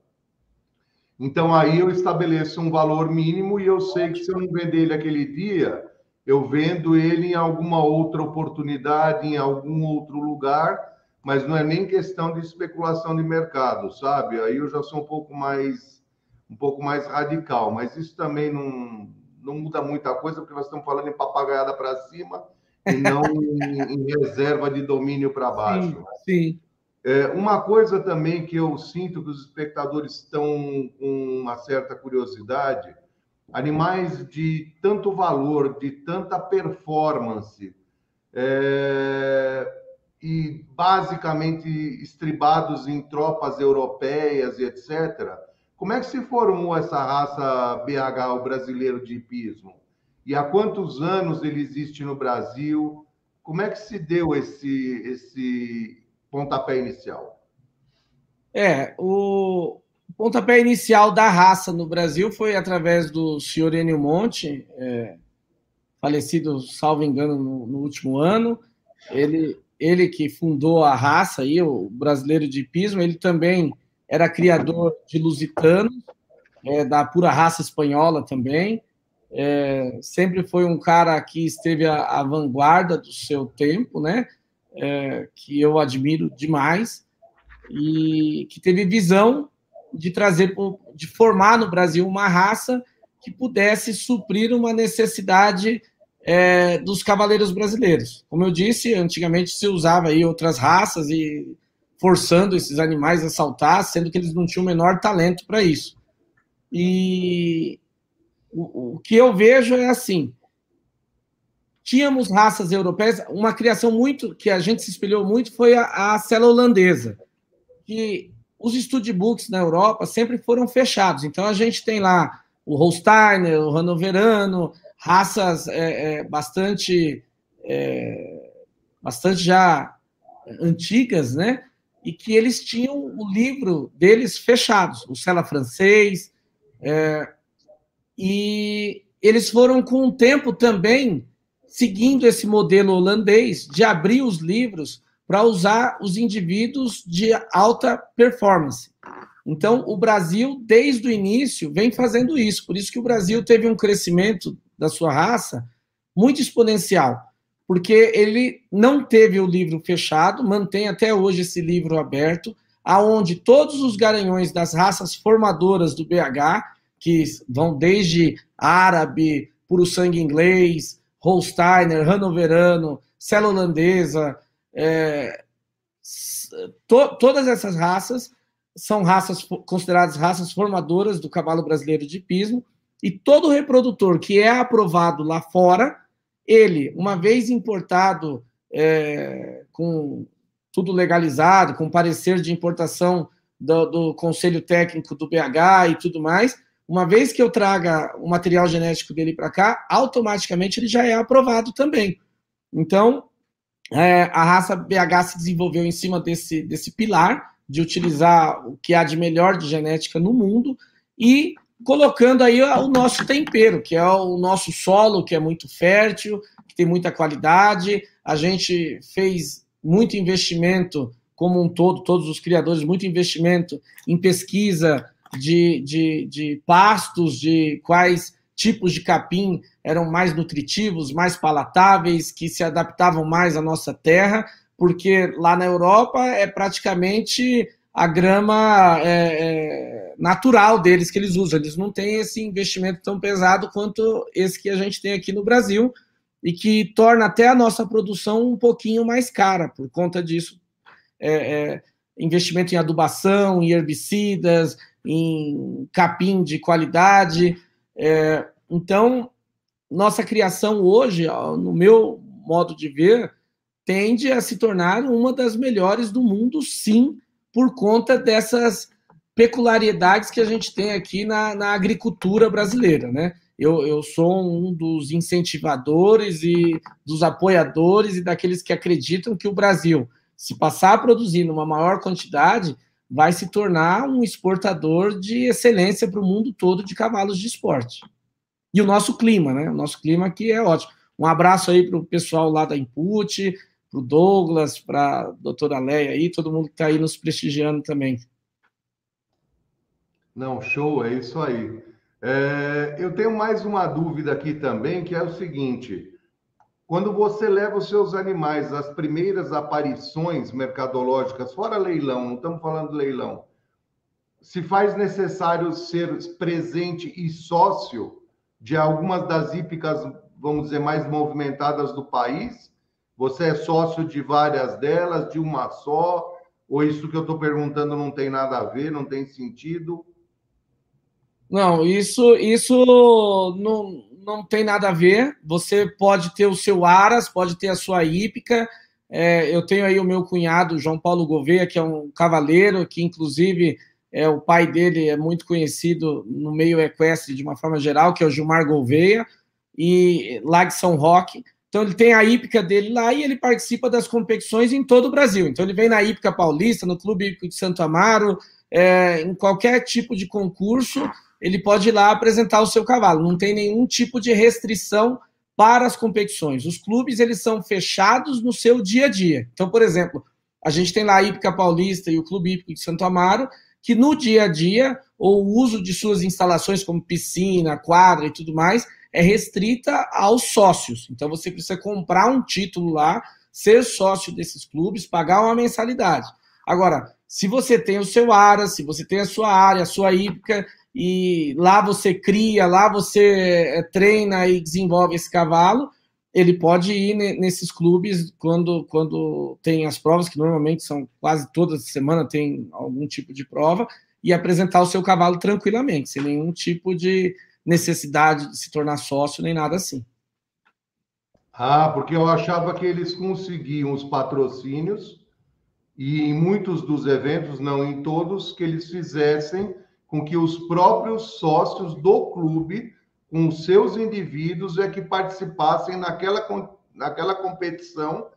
Então aí eu estabeleço um valor mínimo e eu sei que se eu não vender ele aquele dia, eu vendo ele em alguma outra oportunidade, em algum outro lugar, mas não é nem questão de especulação de mercado, sabe? Aí eu já sou um pouco mais um pouco mais radical, mas isso também não, não muda muita coisa, porque nós estamos falando em papagaiada para cima e não em, em, reserva de domínio para baixo. Sim. sim. É, uma coisa também que eu sinto que os espectadores estão com uma certa curiosidade, animais de tanto valor, de tanta performance, é, e basicamente estribados em tropas europeias e etc., como é que se formou essa raça BH, o brasileiro de hipismo? E há quantos anos ele existe no Brasil? Como é que se deu esse, esse pontapé inicial? É, o pontapé inicial da raça no Brasil foi através do senhor Enio Monte, é, falecido, salvo engano, no, no, último ano. Ele, ele que fundou a raça, aí, o brasileiro de hipismo, ele também era criador de lusitanos, é, da pura raça espanhola também. É, sempre foi um cara que esteve à, à vanguarda do seu tempo, né? É, que eu admiro demais e que teve visão de trazer, de formar no Brasil uma raça que pudesse suprir uma necessidade é, dos cavaleiros brasileiros. Como eu disse, antigamente se usava aí outras raças e forçando esses animais a saltar, sendo que eles não tinham o menor talento para isso. E o, o, que eu vejo é assim: tínhamos raças europeias, uma criação muito que a gente se espelhou muito foi a, a cela holandesa, que os studbooks na Europa sempre foram fechados. Então a gente tem lá o Holsteiner, o Hanoverano, raças é, é, bastante, é, bastante já antigas, né? e que eles tinham o livro deles fechados, o Sela francês, é, e eles foram com o tempo também seguindo esse modelo holandês de abrir os livros para usar os indivíduos de alta performance. Então, o Brasil, desde o início, vem fazendo isso. Por isso que o Brasil teve um crescimento da sua raça muito exponencial porque ele não teve o livro fechado, mantém até hoje esse livro aberto, aonde todos os garanhões das raças formadoras do BH, que vão desde árabe, puro sangue inglês, Holsteiner, Hanoverano, Cela holandesa, é, to, todas essas raças são raças consideradas raças formadoras do cavalo brasileiro de pismo, e todo reprodutor que é aprovado lá fora ele, uma vez importado, é, com tudo legalizado, com parecer de importação do, do, Conselho Técnico do BH e tudo mais, uma vez que eu traga o material genético dele para cá, automaticamente ele já é aprovado também. Então, é, a raça BH se desenvolveu em cima desse, desse pilar de utilizar o que há de melhor de genética no mundo e colocando aí o nosso tempero, que é o nosso solo, que é muito fértil, que tem muita qualidade. A gente fez muito investimento, como um todo, todos os criadores, muito investimento em pesquisa de, de, de pastos, de quais tipos de capim eram mais nutritivos, mais palatáveis, que se adaptavam mais à nossa terra, porque lá na Europa é praticamente a grama é, é, natural deles que eles usam. Eles não têm esse investimento tão pesado quanto esse que a gente tem aqui no Brasil e que torna até a nossa produção um pouquinho mais cara por conta disso. É, é investimento em adubação, em herbicidas, em capim de qualidade. É, então, nossa criação hoje, no meu modo de ver, tende a se tornar uma das melhores do mundo, sim, por conta dessas peculiaridades que a gente tem aqui na, na agricultura brasileira, né? Eu, eu, sou um dos incentivadores e dos apoiadores e daqueles que acreditam que o Brasil, se passar a produzir numa maior quantidade, vai se tornar um exportador de excelência para o mundo todo de cavalos de esporte. E o nosso clima, né? O nosso clima aqui é ótimo. Um abraço aí para o pessoal lá da Input, para o Douglas, para a doutora Leia aí, todo mundo que está aí nos prestigiando também. Não, show, é isso aí. É, eu tenho mais uma dúvida aqui também, que é o seguinte: quando você leva os seus animais às primeiras aparições mercadológicas, fora leilão, não estamos falando de leilão, se faz necessário ser presente e sócio de algumas das hípicas, vamos dizer, mais movimentadas do país? Você é sócio de várias delas, de uma só? Ou isso que eu estou perguntando não tem nada a ver, não tem sentido? Não, isso, isso não, não tem nada a ver. Você pode ter o seu Aras, pode ter a sua hípica. É, eu tenho aí o meu cunhado, João Paulo Gouveia, que é um cavaleiro, que inclusive é, o pai dele é muito conhecido no meio equestre de uma forma geral, que é o Gilmar Gouveia, e lá de São Roque. Então ele tem a hípica dele lá e ele participa das competições em todo o Brasil. Então ele vem na hípica paulista, no Clube Hípico de Santo Amaro, é, em qualquer tipo de concurso, ele pode ir lá apresentar o seu cavalo. Não tem nenhum tipo de restrição para as competições. Os clubes eles são fechados no seu dia a dia. Então, por exemplo, a gente tem lá a Hípica Paulista e o Clube Hípico de Santo Amaro, que no dia a dia, o uso de suas instalações como piscina, quadra e tudo mais, é restrita aos sócios. Então você precisa comprar um título lá, ser sócio desses clubes, pagar uma mensalidade. Agora, se você tem o seu área, se você tem a sua área, a sua hípica, e lá você cria, lá você eh, treina e desenvolve esse cavalo, ele pode ir nesses clubes quando, quando tem as provas, que normalmente são quase toda semana tem algum tipo de prova, e apresentar o seu cavalo tranquilamente, sem nenhum tipo de, necessidade de se tornar sócio nem nada assim. Ah, porque eu achava que eles conseguiam os patrocínios e em muitos dos eventos, não em todos, que eles fizessem com que os próprios sócios do clube, com seus indivíduos, é que participassem naquela, naquela competição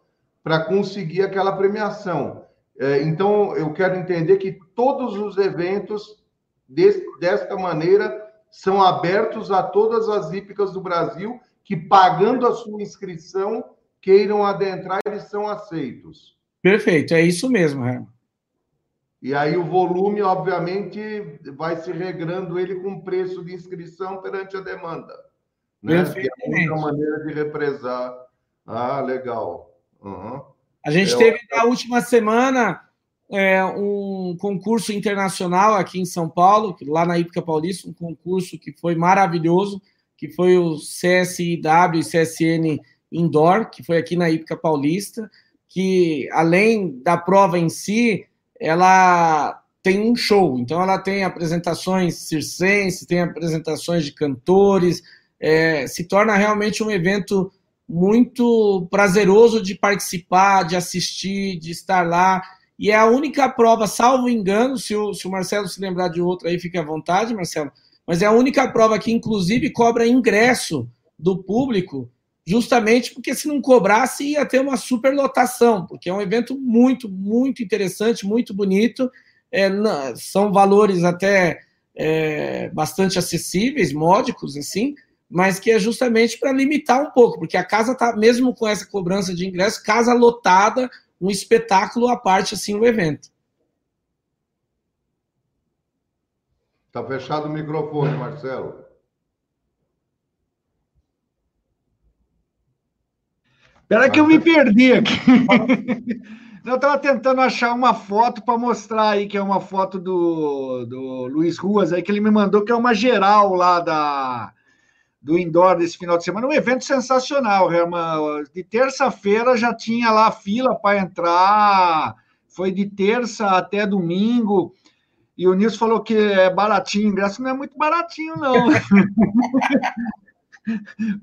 para conseguir aquela premiação. É, então, eu quero entender que todos os eventos, desta maneira, são abertos a todas as hípicas do Brasil que, pagando a sua inscrição, queiram adentrar, eles são aceitos. Perfeito, é isso mesmo, Herman. E aí o volume, obviamente, vai se regrando ele com preço de inscrição perante a demanda. Né? Que é uma maneira de represar. Ah, legal. Uhum. A gente é teve na última semana é, um concurso internacional aqui em São Paulo, lá na Ípica Paulista, um concurso que foi maravilhoso, que foi o CSIW e CSN Indoor, que foi aqui na Ípica Paulista, que além da prova em si, ela tem um show, então ela tem apresentações circenses, tem apresentações de cantores, é, se torna realmente um evento muito prazeroso de participar, de assistir, de estar lá. E é a única prova, salvo engano, se o, se o Marcelo se lembrar de outra aí, fique à vontade, Marcelo, mas é a única prova que, inclusive, cobra ingresso do público justamente porque se não cobrasse ia ter uma superlotação, porque é um evento muito, muito interessante, muito bonito. É, são valores até é, bastante acessíveis, módicos, assim, mas que é justamente para limitar um pouco, porque a casa está, mesmo com essa cobrança de ingresso, casa lotada, um espetáculo à parte, assim, o evento. Está fechado o microfone, Marcelo. Espera que eu me perdi aqui. Eu estava tentando achar uma foto para mostrar aí, que é uma foto do, do Luiz Ruas aí, que ele me mandou, que é uma geral lá da, do indoor desse final de semana. Um evento sensacional, Herman. De terça-feira já tinha lá fila para entrar. Foi de terça até domingo. E o Nilson falou que é baratinho, ingresso não é muito baratinho, não.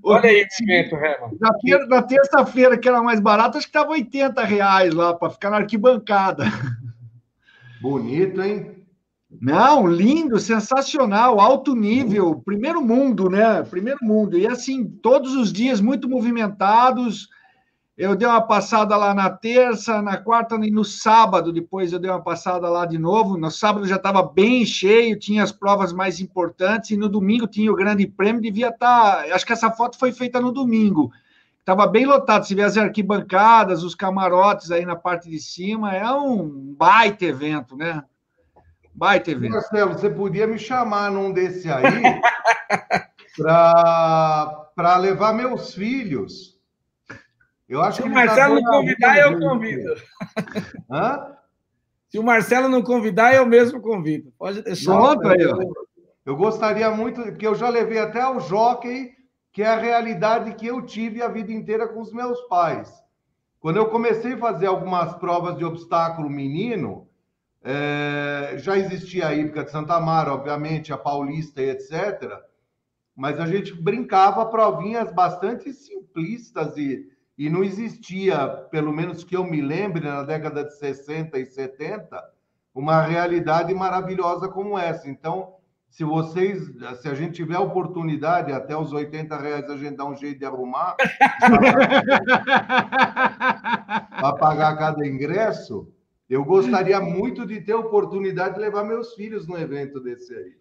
Olha aí o evento, Herman. Na, na terça-feira, que era mais barato, acho que estava 80 reais lá para ficar na arquibancada. Bonito, hein? Não, lindo, sensacional, alto nível, primeiro mundo, né? Primeiro mundo. E assim, todos os dias muito movimentados eu dei uma passada lá na terça, na quarta e no sábado, depois eu dei uma passada lá de novo. No sábado já estava bem cheio, tinha as provas mais importantes, e no domingo tinha o grande prêmio, devia estar. Tá, acho que essa foto foi feita no domingo. Estava bem lotado. Se vê as arquibancadas, os camarotes aí na parte de cima, é um baita evento, né? Baita evento. Marcelo, você podia me chamar num desse aí para levar meus filhos eu acho Se que o Marcelo não convidar, eu convido. Hã? Se o Marcelo não convidar, eu mesmo convido. Pode deixar. Pronto aí, eu, eu gostaria muito, que eu já levei até ao jockey, que é a realidade que eu tive a vida inteira com os meus pais. Quando eu comecei a fazer algumas provas de obstáculo menino, é, já existia a Hípica de Santa Mara, obviamente, a Paulista e etc. Mas a gente brincava provinhas bastante simplistas e e não existia, pelo menos que eu me lembre, na década de 60 e 70, uma realidade maravilhosa como essa. Então, se vocês, se a gente tiver oportunidade, até os 80 reais a gente dá um jeito de arrumar para pagar cada ingresso, eu gostaria muito de ter a oportunidade de levar meus filhos no evento desse aí.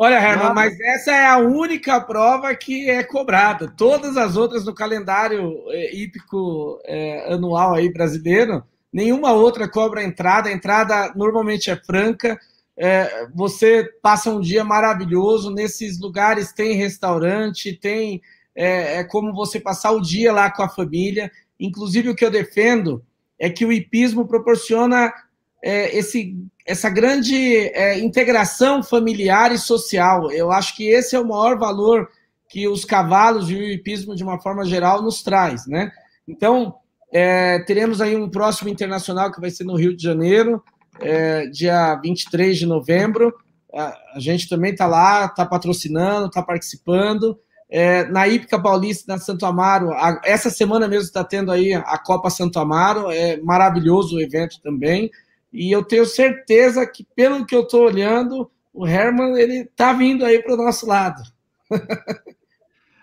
Olha, Herman, mas essa é a única prova que é cobrada. Todas as outras no calendário é, hípico é, anual aí brasileiro, nenhuma outra cobra entrada. A entrada normalmente é franca. É, você passa um dia maravilhoso. Nesses lugares tem restaurante, tem é, é como você passar o dia lá com a família. Inclusive, o que eu defendo é que o hipismo proporciona é, esse, essa grande é, integração familiar e social. Eu acho que esse é o maior valor que os cavalos e o hipismo, de uma forma geral, nos traz, né? Então, é, teremos aí um próximo internacional que vai ser no Rio de Janeiro, é, dia 23 de novembro. A, a gente também está lá, está patrocinando, está participando. É, na Hípica Paulista, na Santo Amaro, a, essa semana mesmo está tendo aí a Copa Santo Amaro, é maravilhoso o evento também. E eu tenho certeza que, pelo que eu estou olhando, o Herman ele está vindo aí para o nosso lado.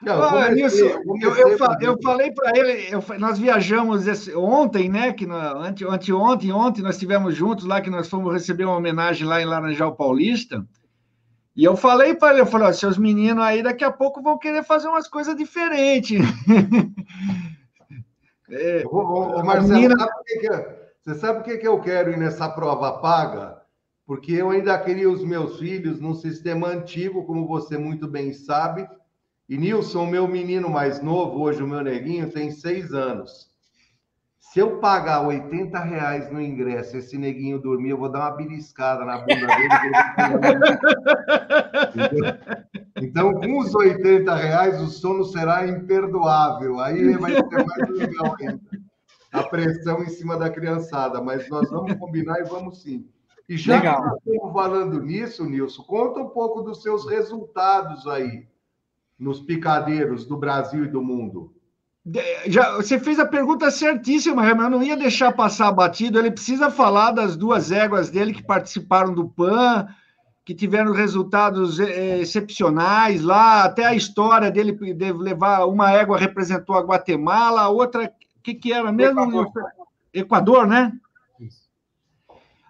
Não, ah, Nilson, eu, eu, eu, falei para ele, eu, nós viajamos esse, ontem, né? Que no, ante, anteontem, ontem nós estivemos juntos lá, que nós fomos receber uma homenagem lá em Laranjal Paulista. E eu falei para ele, eu falei, seus meninos aí daqui a pouco vão querer fazer umas coisas diferentes. é, ô, ô, ô Marcelo, menina... sabe o que? Você sabe o que, que eu quero ir nessa prova paga? Porque eu ainda queria os meus filhos num sistema antigo, como você muito bem sabe. E Nilson, meu menino mais novo, hoje o meu neguinho, tem seis anos. Se eu pagar 80 reais no ingresso, esse neguinho dormir, eu vou dar uma beliscada na bunda dele. então, com os 80 reais, o sono será imperdoável. Aí vai ser mais legal ainda a pressão em cima da criançada, mas nós vamos combinar e vamos sim. E já Legal. que estamos falando nisso, Nilson, conta um pouco dos seus resultados aí nos picadeiros do Brasil e do mundo. Já, você fez a pergunta certíssima, mas eu não ia deixar passar batido. Ele precisa falar das duas éguas dele que participaram do PAN, que tiveram resultados é, excepcionais lá, até a história dele de levar uma égua representou a Guatemala, a outra, que, que era mesmo? Equador, Equador né?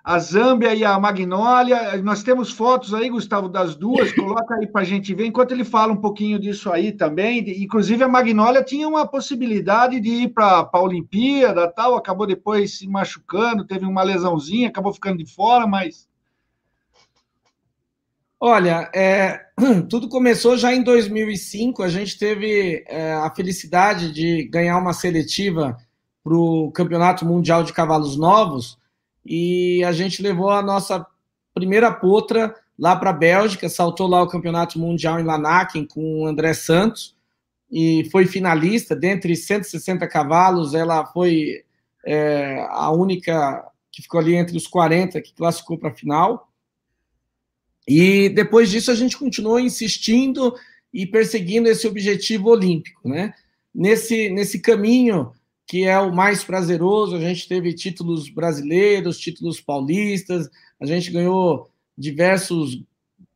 a Zâmbia e a Magnólia. Nós temos fotos aí, Gustavo, das duas, coloca aí para a gente ver, enquanto ele fala um pouquinho disso aí também. Inclusive, a Magnólia tinha uma possibilidade de ir para a Olimpíada, tal, acabou depois se machucando, teve uma lesãozinha, acabou ficando de fora, mas. Olha, é, tudo começou já em 2005. A gente teve é, a felicidade de ganhar uma seletiva para o Campeonato Mundial de Cavalos Novos e a gente levou a nossa primeira potra lá para a Bélgica, saltou lá o Campeonato Mundial em Lanaken com o André Santos e foi finalista. Dentre 160 cavalos, ela foi é, a única que ficou ali entre os 40 que classificou para a final. E depois disso a gente continuou insistindo e perseguindo esse objetivo olímpico, né? Nesse, nesse caminho, que é o mais prazeroso. A gente teve títulos brasileiros, títulos paulistas, a gente ganhou diversas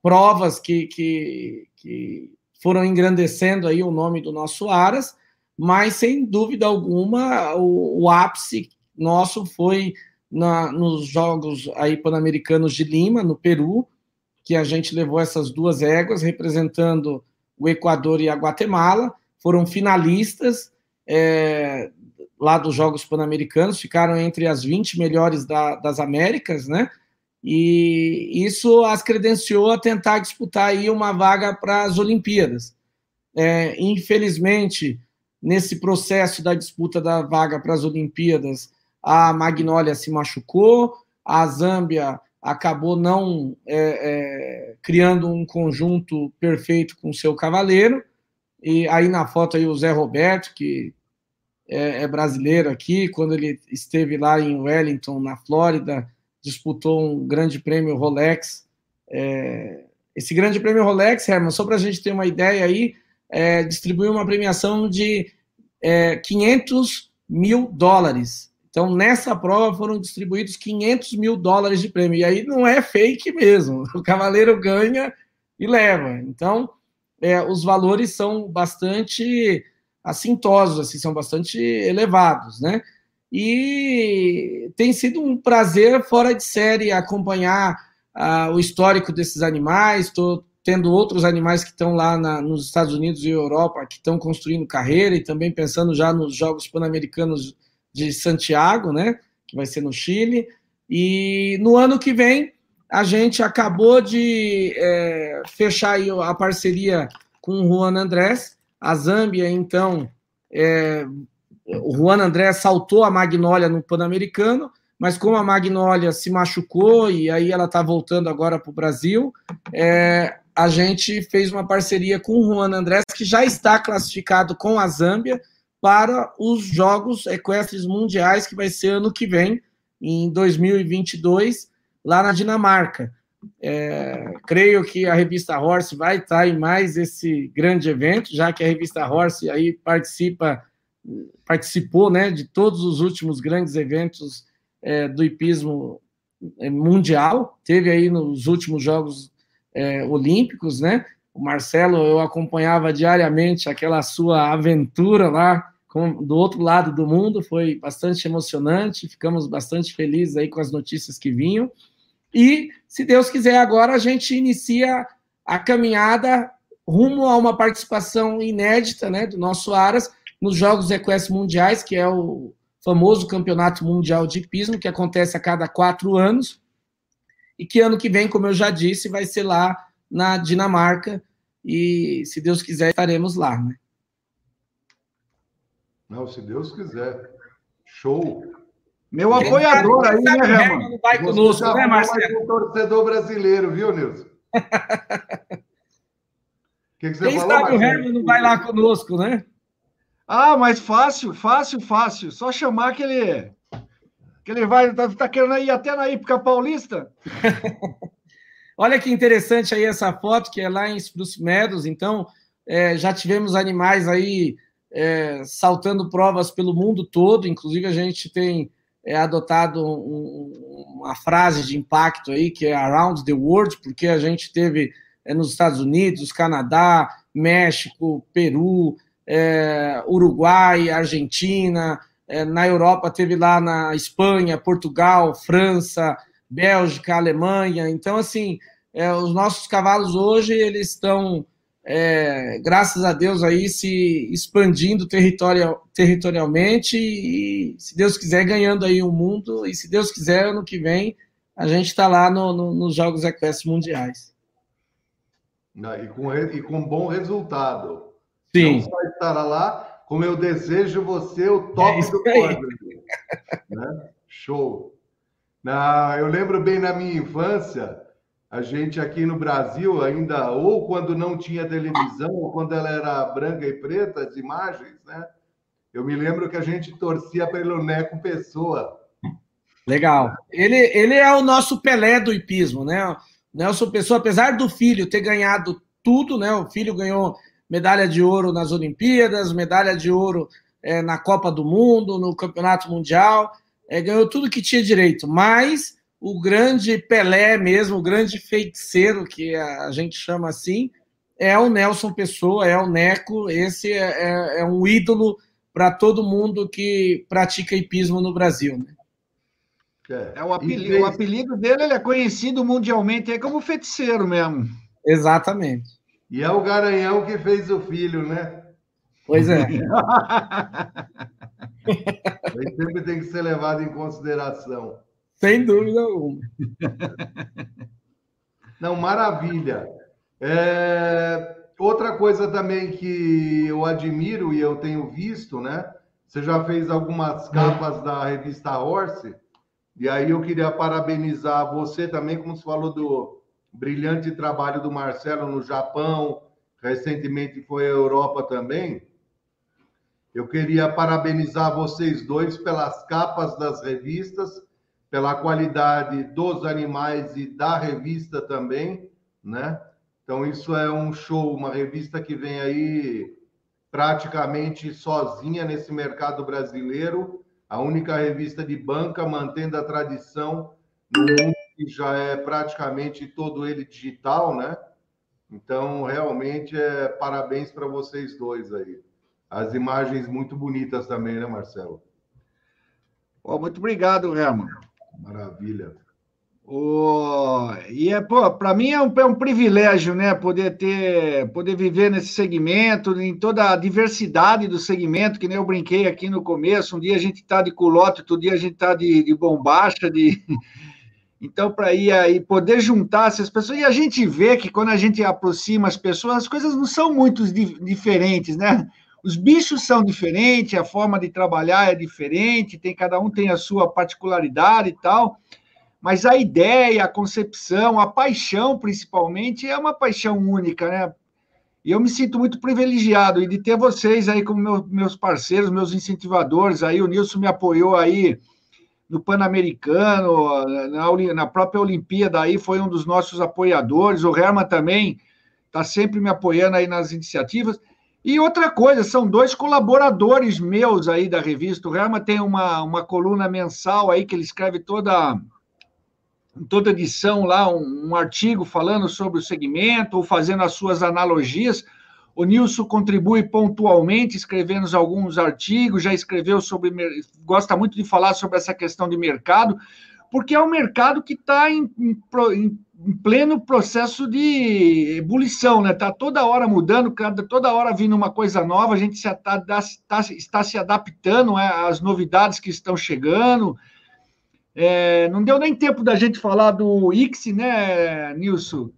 provas que, que, que foram engrandecendo aí o nome do nosso Aras, mas sem dúvida alguma o, o ápice nosso foi na, nos Jogos aí Pan-Americanos de Lima, no Peru, que a gente levou essas duas éguas representando o Equador e a Guatemala, foram finalistas, é, lá dos Jogos Pan-Americanos, ficaram entre as 20 melhores da, das Américas, né? E isso as credenciou a tentar disputar aí uma vaga para as Olimpíadas. É, infelizmente, nesse processo da disputa da vaga para as Olimpíadas, a Magnólia se machucou, a Zâmbia acabou não é, é, criando um conjunto perfeito com seu cavaleiro, e aí na foto aí o Zé Roberto, que é, é, brasileiro aqui. Quando ele esteve lá em Wellington, na Flórida, disputou um grande prêmio Rolex. É, esse grande prêmio Rolex, Herman, só para a gente ter uma ideia aí, é, distribuiu uma premiação de 500 é, mil dólares. Então, nessa prova foram distribuídos 500 mil dólares de prêmio. E aí não é fake mesmo. O cavaleiro ganha e leva. Então, é, os valores são bastante assintosos, assim, são bastante elevados, né? E tem sido um prazer fora de série acompanhar uh, o histórico desses animais. Estou tendo outros animais que estão lá na, nos Estados Unidos e Europa que estão construindo carreira e também pensando já nos Jogos Pan-Americanos de Santiago, né? Que vai ser no Chile. E no ano que vem a gente acabou de é, fechar a parceria com o Juan Andrés a Zâmbia, então, é, o Juan André saltou a Magnólia no Pan-Americano, mas como a Magnólia se machucou e aí ela está voltando agora para o Brasil, é, a gente fez uma parceria com o Juan Andrés, que já está classificado com a Zâmbia para os Jogos Equestres Mundiais, que vai ser ano que vem, em 2022, lá na Dinamarca. É, creio que a revista Horse vai estar em mais esse grande evento, já que a revista Horse aí participa, participou, né, de todos os últimos grandes eventos é, do hipismo é, mundial. Teve aí nos últimos Jogos é, Olímpicos, né? O Marcelo eu acompanhava diariamente aquela sua aventura lá com, do outro lado do mundo, foi bastante emocionante. Ficamos bastante felizes aí com as notícias que vinham. E, se Deus quiser, agora a gente inicia a caminhada rumo a uma participação inédita né, do nosso Aras nos Jogos Equestres Mundiais, que é o famoso Campeonato Mundial de Hipismo, que acontece a cada quatro anos, e que ano que vem, como eu já disse, vai ser lá na Dinamarca, e se Deus quiser, estaremos lá. Né? Não, se Deus quiser. Show! Meu apoiador aí, né, Herman? Não vai conosco, né, Marcelo? um torcedor brasileiro, viu, Nilson? que, que você Quem falou, sabe Marcelo? o Herman não vai lá conosco, né? Ah, mas fácil, fácil, fácil. Só chamar que ele, que ele vai, tá, tá querendo ir até na Ípica Paulista. Olha que interessante aí essa foto, que é lá em Spruce Meadows. Então, é, já tivemos animais aí é, saltando provas pelo mundo todo. Inclusive, a gente tem é, adotado um, uma frase de impacto aí, que é Around the World, porque a gente teve é, nos Estados Unidos, Canadá, México, Peru, é, Uruguai, Argentina, é, na Europa teve lá na Espanha, Portugal, França, Bélgica, Alemanha. Então, assim, é, os nossos cavalos hoje eles estão, é, graças a Deus, aí se expandindo territorial, territorialmente e, se Deus quiser, ganhando aí o mundo. E se Deus quiser, ano que vem, a gente está lá no, no, nos Jogos Equestres Mundiais. E com, e com bom resultado. Sim. Não só estará lá, como eu desejo você o top é do pódio. Né? Show. Na, eu lembro bem na minha infância, a gente aqui no Brasil ainda, ou quando não tinha televisão, ou quando ela era branca e preta, as imagens, né? Eu me lembro que a gente torcia pelo Neco Pessoa. Legal. Ele, ele é o nosso Pelé do hipismo, né? Nelson Pessoa, apesar do filho ter ganhado tudo, né? O filho ganhou medalha de ouro nas Olimpíadas, medalha de ouro é, na Copa do Mundo, no Campeonato Mundial, é, ganhou tudo que tinha direito, mas o grande Pelé mesmo, o grande feiticeiro, que a gente chama assim, é o Nelson Pessoa, é o Neco, esse é, é, é um ídolo para todo mundo que pratica hipismo no Brasil. Né? É, o, apelido, o apelido dele é conhecido mundialmente é como feiticeiro mesmo. Exatamente. E é o Garanhão que fez o filho, né? Pois é. Ele sempre tem que ser levado em consideração. Sem dúvida alguma. Não, maravilha. É... Outra coisa também que eu admiro e eu tenho visto, né? Você já fez algumas capas da revista Horse, e aí eu queria parabenizar você também, como você falou do brilhante trabalho do Marcelo no Japão, recentemente foi à Europa também. Eu queria parabenizar vocês dois pelas capas das revistas, pela qualidade dos animais e da revista também, né? Então isso é um show, uma revista que vem aí praticamente sozinha nesse mercado brasileiro, a única revista de banca mantendo a tradição no mundo que já é praticamente todo ele digital, né? Então, realmente, é parabéns para vocês dois aí. As imagens muito bonitas também, né, Marcelo? Pô, muito obrigado, Herman. Maravilha. Oh, e é, para mim é um, é um privilégio, né, poder ter, poder viver nesse segmento, em toda a diversidade do segmento, que nem eu brinquei aqui no começo. Um dia a gente está de culote, outro dia a gente está de, de bombacha, de, então, para ir aí poder juntar essas pessoas, e a gente vê que quando a gente aproxima as pessoas, as coisas não são muito diferentes, né? Os bichos são diferentes, a forma de trabalhar é diferente, tem cada um tem a sua particularidade e tal, mas a ideia, a concepção, a paixão, principalmente, é uma paixão única, né? E eu me sinto muito privilegiado de ter vocês aí como meu, meus parceiros, meus incentivadores. Aí o Nilson me apoiou aí no Pan-Americano, na, na, própria Olimpíada aí foi um dos nossos apoiadores, o Herman também está sempre me apoiando aí nas iniciativas. E outra coisa, são dois colaboradores meus aí da revista. O Herman tem uma, uma coluna mensal aí que ele escreve toda toda edição lá um, um artigo falando sobre o segmento ou fazendo as suas analogias. O Nilson contribui pontualmente, escrevendo alguns artigos, já escreveu sobre. gosta muito de falar sobre essa questão de mercado, porque é um mercado que está em, em, em, pleno processo de ebulição, né? Está toda hora mudando, toda hora vindo uma coisa nova, a gente tá, tá, está se adaptando né, às novidades que estão chegando. É, não deu nem tempo da gente falar do Ix, né, Nilson?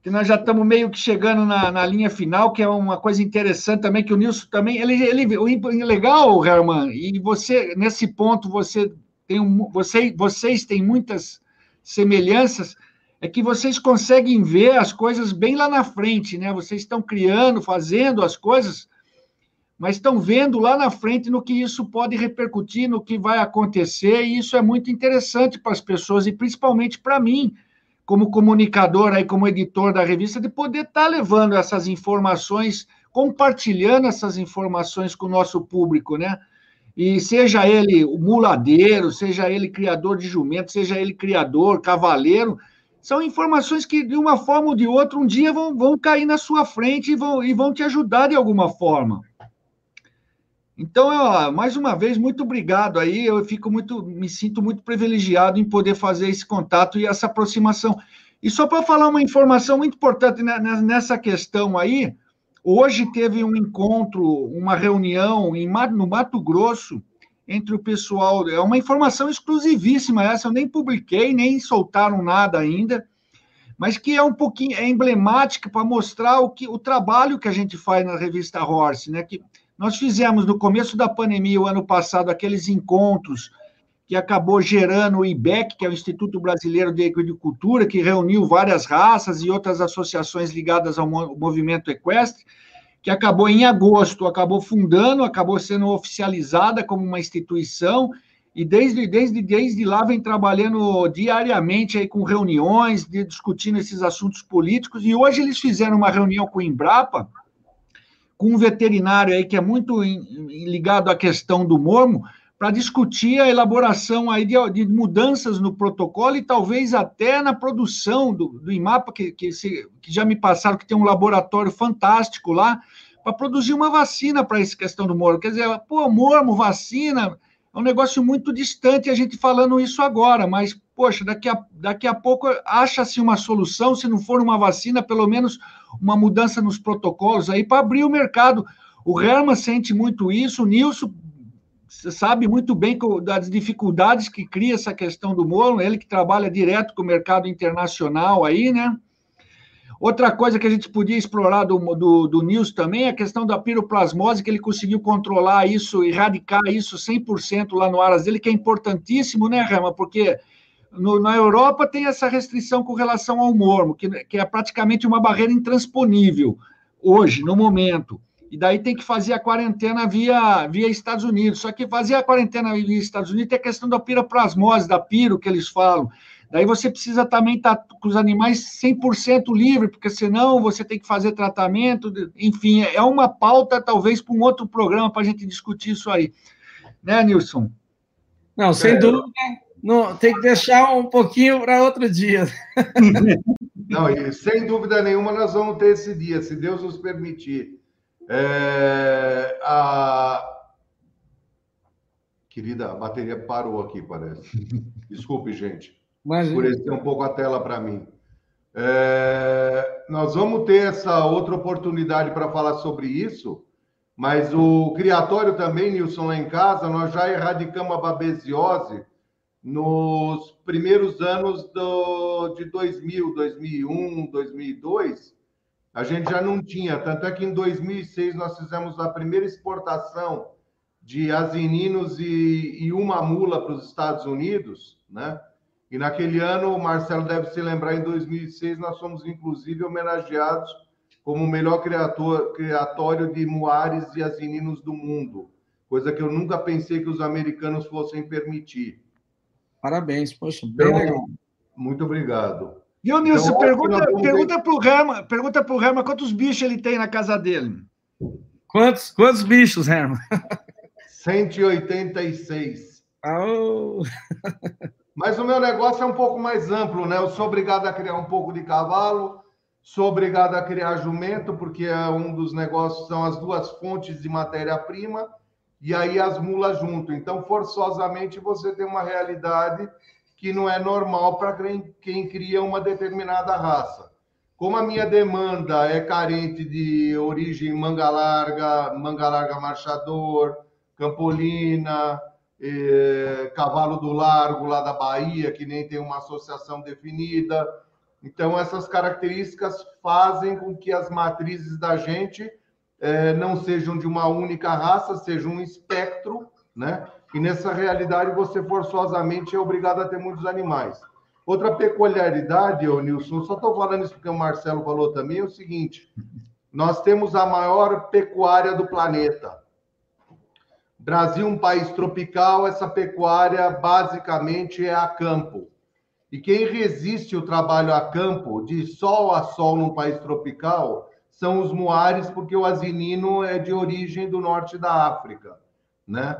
que nós já estamos meio que chegando na, na, linha final, que é uma coisa interessante também, que o Nilson também, ele, ele o legal, Herman, e você, nesse ponto, você tem um, você, vocês têm muitas semelhanças, é que vocês conseguem ver as coisas bem lá na frente, né? Vocês estão criando, fazendo as coisas, mas estão vendo lá na frente no que isso pode repercutir, no que vai acontecer, e isso é muito interessante para as pessoas, e principalmente para mim, como comunicador, aí, como editor da revista, de poder estar tá levando essas informações, compartilhando essas informações com o nosso público, né? e seja ele muladeiro, seja ele criador de jumento, seja ele criador, cavaleiro, são informações que, de uma forma ou de outra, um dia vão, vão cair na sua frente e vão, e vão te ajudar de alguma forma. Então, eu, mais uma vez, muito obrigado aí. Eu fico muito, me sinto muito privilegiado em poder fazer esse contato e essa aproximação. E só para falar uma informação muito importante nessa questão aí, Hoje teve um encontro, uma reunião em, no Mato Grosso entre o pessoal. É uma informação exclusivíssima essa, eu nem publiquei, nem soltaram nada ainda, mas que é um pouquinho é emblemática para mostrar o, que, o trabalho que a gente faz na revista Horse, né? Que nós fizemos no começo da pandemia, o ano passado, aqueles encontros que acabou gerando o IBEC, que é o Instituto Brasileiro de Agricultura, que reuniu várias raças e outras associações ligadas ao movimento equestre, que acabou em agosto, acabou fundando, acabou sendo oficializada como uma instituição, e desde, desde, desde lá vem trabalhando diariamente aí com reuniões, de, discutindo esses assuntos políticos, e hoje eles fizeram uma reunião com o Embrapa, com um veterinário aí que é muito ligado à questão do mormo, para discutir a elaboração aí de, de, mudanças no protocolo e talvez até na produção do, do IMAPA, que, que, se, que já me passaram que tem um laboratório fantástico lá, para produzir uma vacina para essa questão do mormo. Quer dizer, pô, mormo, vacina, é um negócio muito distante a gente falando isso agora, mas, poxa, daqui a, daqui a pouco acha-se uma solução, se não for uma vacina, pelo menos uma mudança nos protocolos aí para abrir o mercado. O Herman sente muito isso, o Nilson sabe muito bem das dificuldades que cria essa questão do Moro, ele que trabalha direto com o mercado internacional aí, né? Outra coisa que a gente podia explorar do, do, do também é a questão da piroplasmose, que ele conseguiu controlar isso, erradicar isso 100% lá no Aras dele, que é importantíssimo, né, Rama? Porque no, na Europa tem essa restrição com relação ao mormo, que, que é praticamente uma barreira intransponível hoje, no momento e daí tem que fazer a quarentena via, via Estados Unidos. Só que fazer a quarentena via Estados Unidos é questão da piraplasmose, da piro que eles falam. Daí você precisa também estar tá com os animais 100% livre, porque senão você tem que fazer tratamento. Enfim, é uma pauta, talvez, para um outro programa para a gente discutir isso aí. Né, Nilson? Não, sem é. dúvida. Não, tem que deixar um pouquinho para outro dia. Não, e sem dúvida nenhuma nós vamos ter esse dia, se Deus nos permitir. É, a... Querida, a bateria parou aqui, parece. Desculpe, gente. Escureceu um pouco a tela para mim. É, nós vamos ter essa outra oportunidade para falar sobre isso, mas o criatório também, Nilson, lá em casa, nós já erradicamos a babesiose nos primeiros anos do, de 2000, 2001, 2002, a gente já não tinha. Tanto é que em 2006 nós fizemos a primeira exportação de asininos e, e uma mula para os Estados Unidos, né? E naquele ano, o Marcelo deve se lembrar, em 2006 nós fomos inclusive homenageados como o melhor criador, criatório de muares e asininos do mundo, coisa que eu nunca pensei que os americanos fossem permitir. Parabéns, poxa, bem então, legal. Muito obrigado. Viu, Nilson? Então, pergunta, pergunta para o Herman, pergunta pro Herman quantos bichos ele tem na casa dele. Quantos, quantos bichos, Herman? 186. Oh. Mas o meu negócio é um pouco mais amplo, né? Eu sou obrigado a criar um pouco de cavalo, sou obrigado a criar jumento, porque é um dos negócios, são as duas fontes de matéria-prima, e aí as mulas junto. Então, forçosamente, você tem uma realidade que não é normal para quem, quem cria uma determinada raça. Como a minha demanda é carente de origem manga larga, manga larga marchador, campolina, eh, cavalo do largo lá da Bahia, que nem tem uma associação definida. Então, essas características fazem com que as matrizes da gente eh, não sejam de uma única raça, sejam um espectro, né? E nessa realidade você forçosamente é obrigado a ter muitos animais. Outra peculiaridade, ô Nilson, só estou falando isso porque o Marcelo falou também, é o seguinte: nós temos a maior pecuária do planeta. Brasil, um país tropical, essa pecuária basicamente é a campo. E quem resiste o trabalho a campo, de sol a sol num país tropical, são os muares, porque o asinino é de origem do norte da África, né?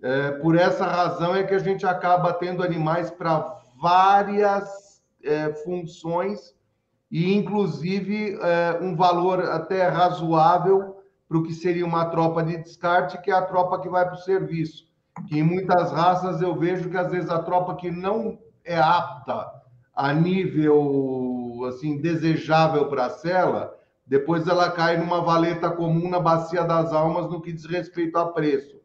É, por essa razão é que a gente acaba tendo animais para várias é, funções e, inclusive, é, um valor até razoável para o que seria uma tropa de descarte, que é a tropa que vai para o serviço. Que em muitas raças eu vejo que às vezes a tropa que não é apta a nível assim desejável para a cela, depois ela cai numa valeta comum na bacia das almas no que diz respeito a preço.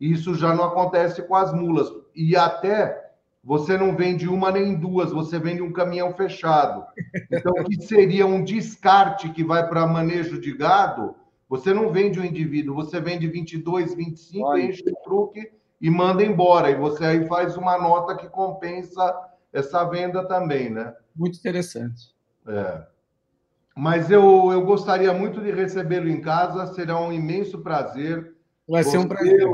Isso já não acontece com as mulas. E até você não vende uma nem duas, você vende um caminhão fechado. Então, o que seria um descarte que vai para manejo de gado, você não vende um indivíduo, você vende 22, 25, Olha. enche o truque e manda embora. E você aí faz uma nota que compensa essa venda também, né? Muito interessante. É. Mas eu, eu gostaria muito de recebê-lo em casa, será um imenso prazer. Vai ser um prazer.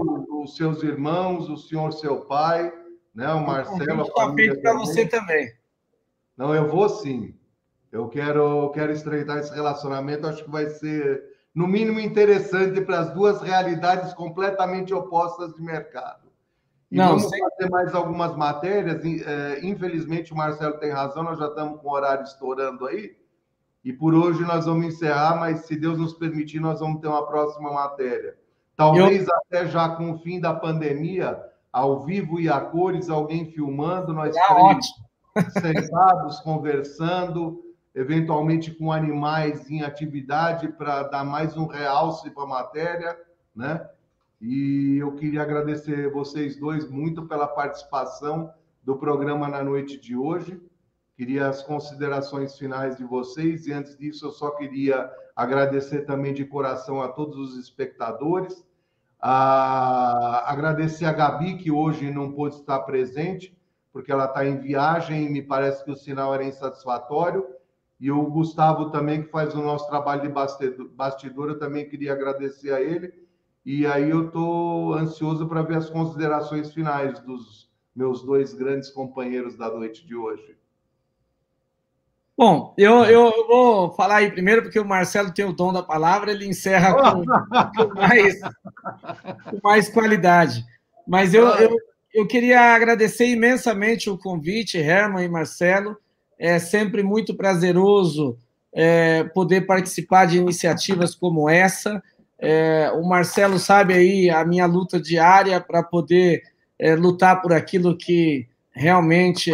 Os seus irmãos, o senhor, seu pai, né? o Marcelo. Está feito para você também. Não, eu vou sim. Eu quero, quero estreitar esse relacionamento, acho que vai ser, no mínimo, interessante para as duas realidades completamente opostas de mercado. E Não, vamos fazer mais algumas matérias. É, infelizmente, o Marcelo tem razão, nós já estamos com o horário estourando aí. E por hoje nós vamos encerrar, mas se Deus nos permitir, nós vamos ter uma próxima matéria. Talvez Eu... até já com o fim da pandemia, ao vivo e a cores, alguém filmando, nós é sentados, conversando, eventualmente com animais em atividade para dar mais um realce para a matéria, né? E eu queria agradecer vocês dois muito pela participação do programa na noite de hoje. Queria as considerações finais de vocês e antes disso eu só queria agradecer também de coração a todos os espectadores, a... agradecer a Gabi que hoje não pôde estar presente porque ela está em viagem e me parece que o sinal era insatisfatório. E o Gustavo também que faz o nosso trabalho de bastidor, eu também queria agradecer a ele. E aí eu estou ansioso para ver as considerações finais dos meus dois grandes companheiros da noite de hoje. Bom, eu, eu, vou falar aí primeiro, porque o Marcelo tem o dom da palavra, ele encerra com, com mais, com mais qualidade. Mas eu, eu, eu queria agradecer imensamente o convite, Herman e Marcelo. É sempre muito prazeroso é, poder participar de iniciativas como essa. É, o Marcelo sabe aí a minha luta diária para poder é, lutar por aquilo que realmente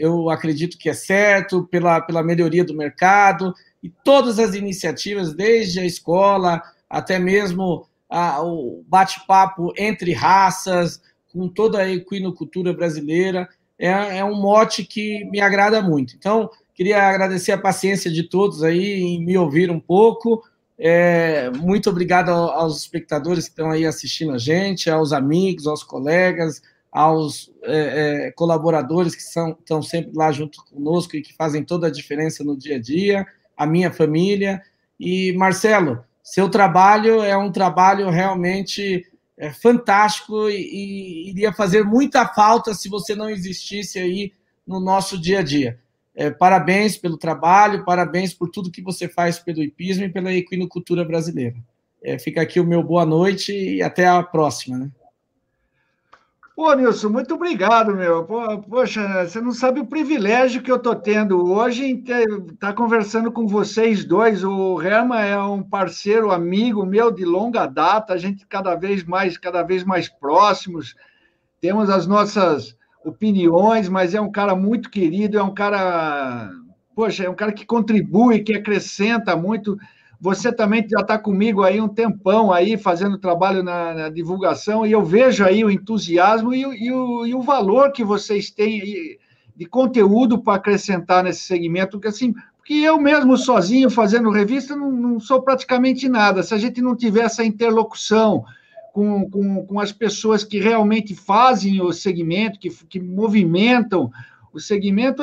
eu acredito que é certo, pela, pela melhoria do mercado, e todas as iniciativas, desde a escola até mesmo a, o bate-papo entre raças, com toda a equinocultura brasileira, é, é um mote que me agrada muito. Então, queria agradecer a paciência de todos aí em me ouvir um pouco. É, muito obrigado aos espectadores que estão aí assistindo a gente, aos amigos, aos colegas, aos é, é, colaboradores que são, estão sempre lá junto conosco e que fazem toda a diferença no dia a dia, a minha família. E, Marcelo, seu trabalho é um trabalho realmente é, fantástico e, e, iria fazer muita falta se você não existisse aí no nosso dia a dia. É, parabéns pelo trabalho, parabéns por tudo que você faz pelo hipismo e pela equinocultura brasileira. É, fica aqui o meu boa noite e até a próxima. Né? Pô, Nilson, muito obrigado, meu. Poxa, você não sabe o privilégio que eu estou tendo hoje em estar tá conversando com vocês dois. O Rema é um parceiro, amigo meu de longa data, a gente cada vez mais, cada vez mais próximos. Temos as nossas opiniões, mas é um cara muito querido, é um cara, poxa, é um cara que contribui, que acrescenta muito. Você também já está comigo aí um tempão aí fazendo trabalho na, na, divulgação e eu vejo aí o entusiasmo e, e, o, e o valor que vocês têm de conteúdo para acrescentar nesse segmento, porque assim, porque eu mesmo sozinho fazendo revista não, não, sou praticamente nada. Se a gente não tiver essa interlocução com, com, com as pessoas que realmente fazem o segmento, que, que movimentam o segmento,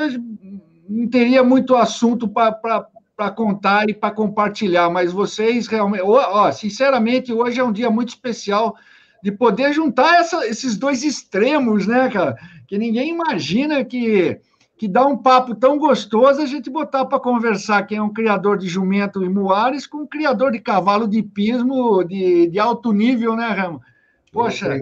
não teria muito assunto para para contar e para compartilhar, mas vocês realmente, ó, sinceramente, hoje é um dia muito especial de poder juntar essa, esses dois extremos, né, cara? Que ninguém imagina que, que dá um papo tão gostoso a gente botar para conversar quem é um criador de jumento e muares com um criador de cavalo de pismo de, de alto nível, né, Ramo? Poxa,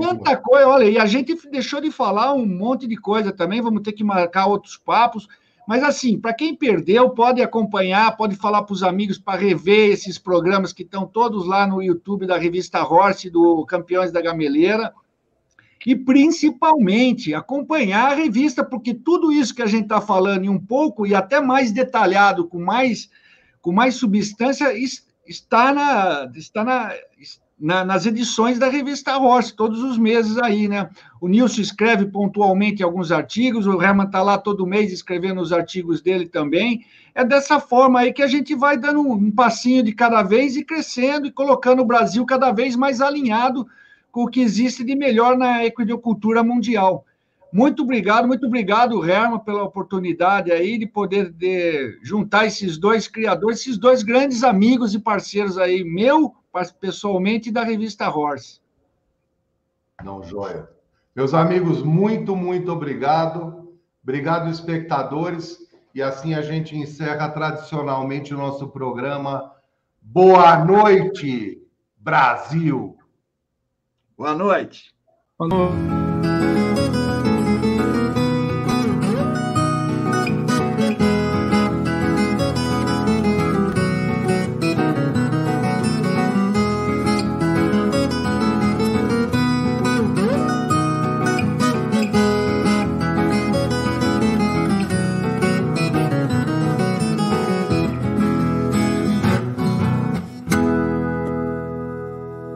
tanta coisa, olha, e a gente deixou de falar um monte de coisa também, vamos ter que marcar outros papos. Mas, assim, para quem perdeu, pode acompanhar, pode falar para os amigos para rever esses programas que estão todos lá no YouTube da revista Horse, do Campeões da Gameleira. E, principalmente, acompanhar a revista, porque tudo isso que a gente está falando, e um pouco, e até mais detalhado, com mais, com mais substância, está na, está na, na, nas edições da revista Horse, todos os meses aí, né? O Nilson escreve pontualmente alguns artigos, o Herman está lá todo mês escrevendo os artigos dele também. É dessa forma aí que a gente vai dando um passinho de cada vez e crescendo e colocando o Brasil cada vez mais alinhado com o que existe de melhor na equidiocultura mundial. Muito obrigado, muito obrigado, Herman, pela oportunidade aí de poder de juntar esses dois criadores, esses dois grandes amigos e parceiros aí, meu pessoalmente da revista Horse. Não, joia. Meus amigos, muito, muito obrigado. Obrigado, espectadores. E assim a gente encerra tradicionalmente o nosso programa. Boa noite, Brasil. Boa noite. Boa noite.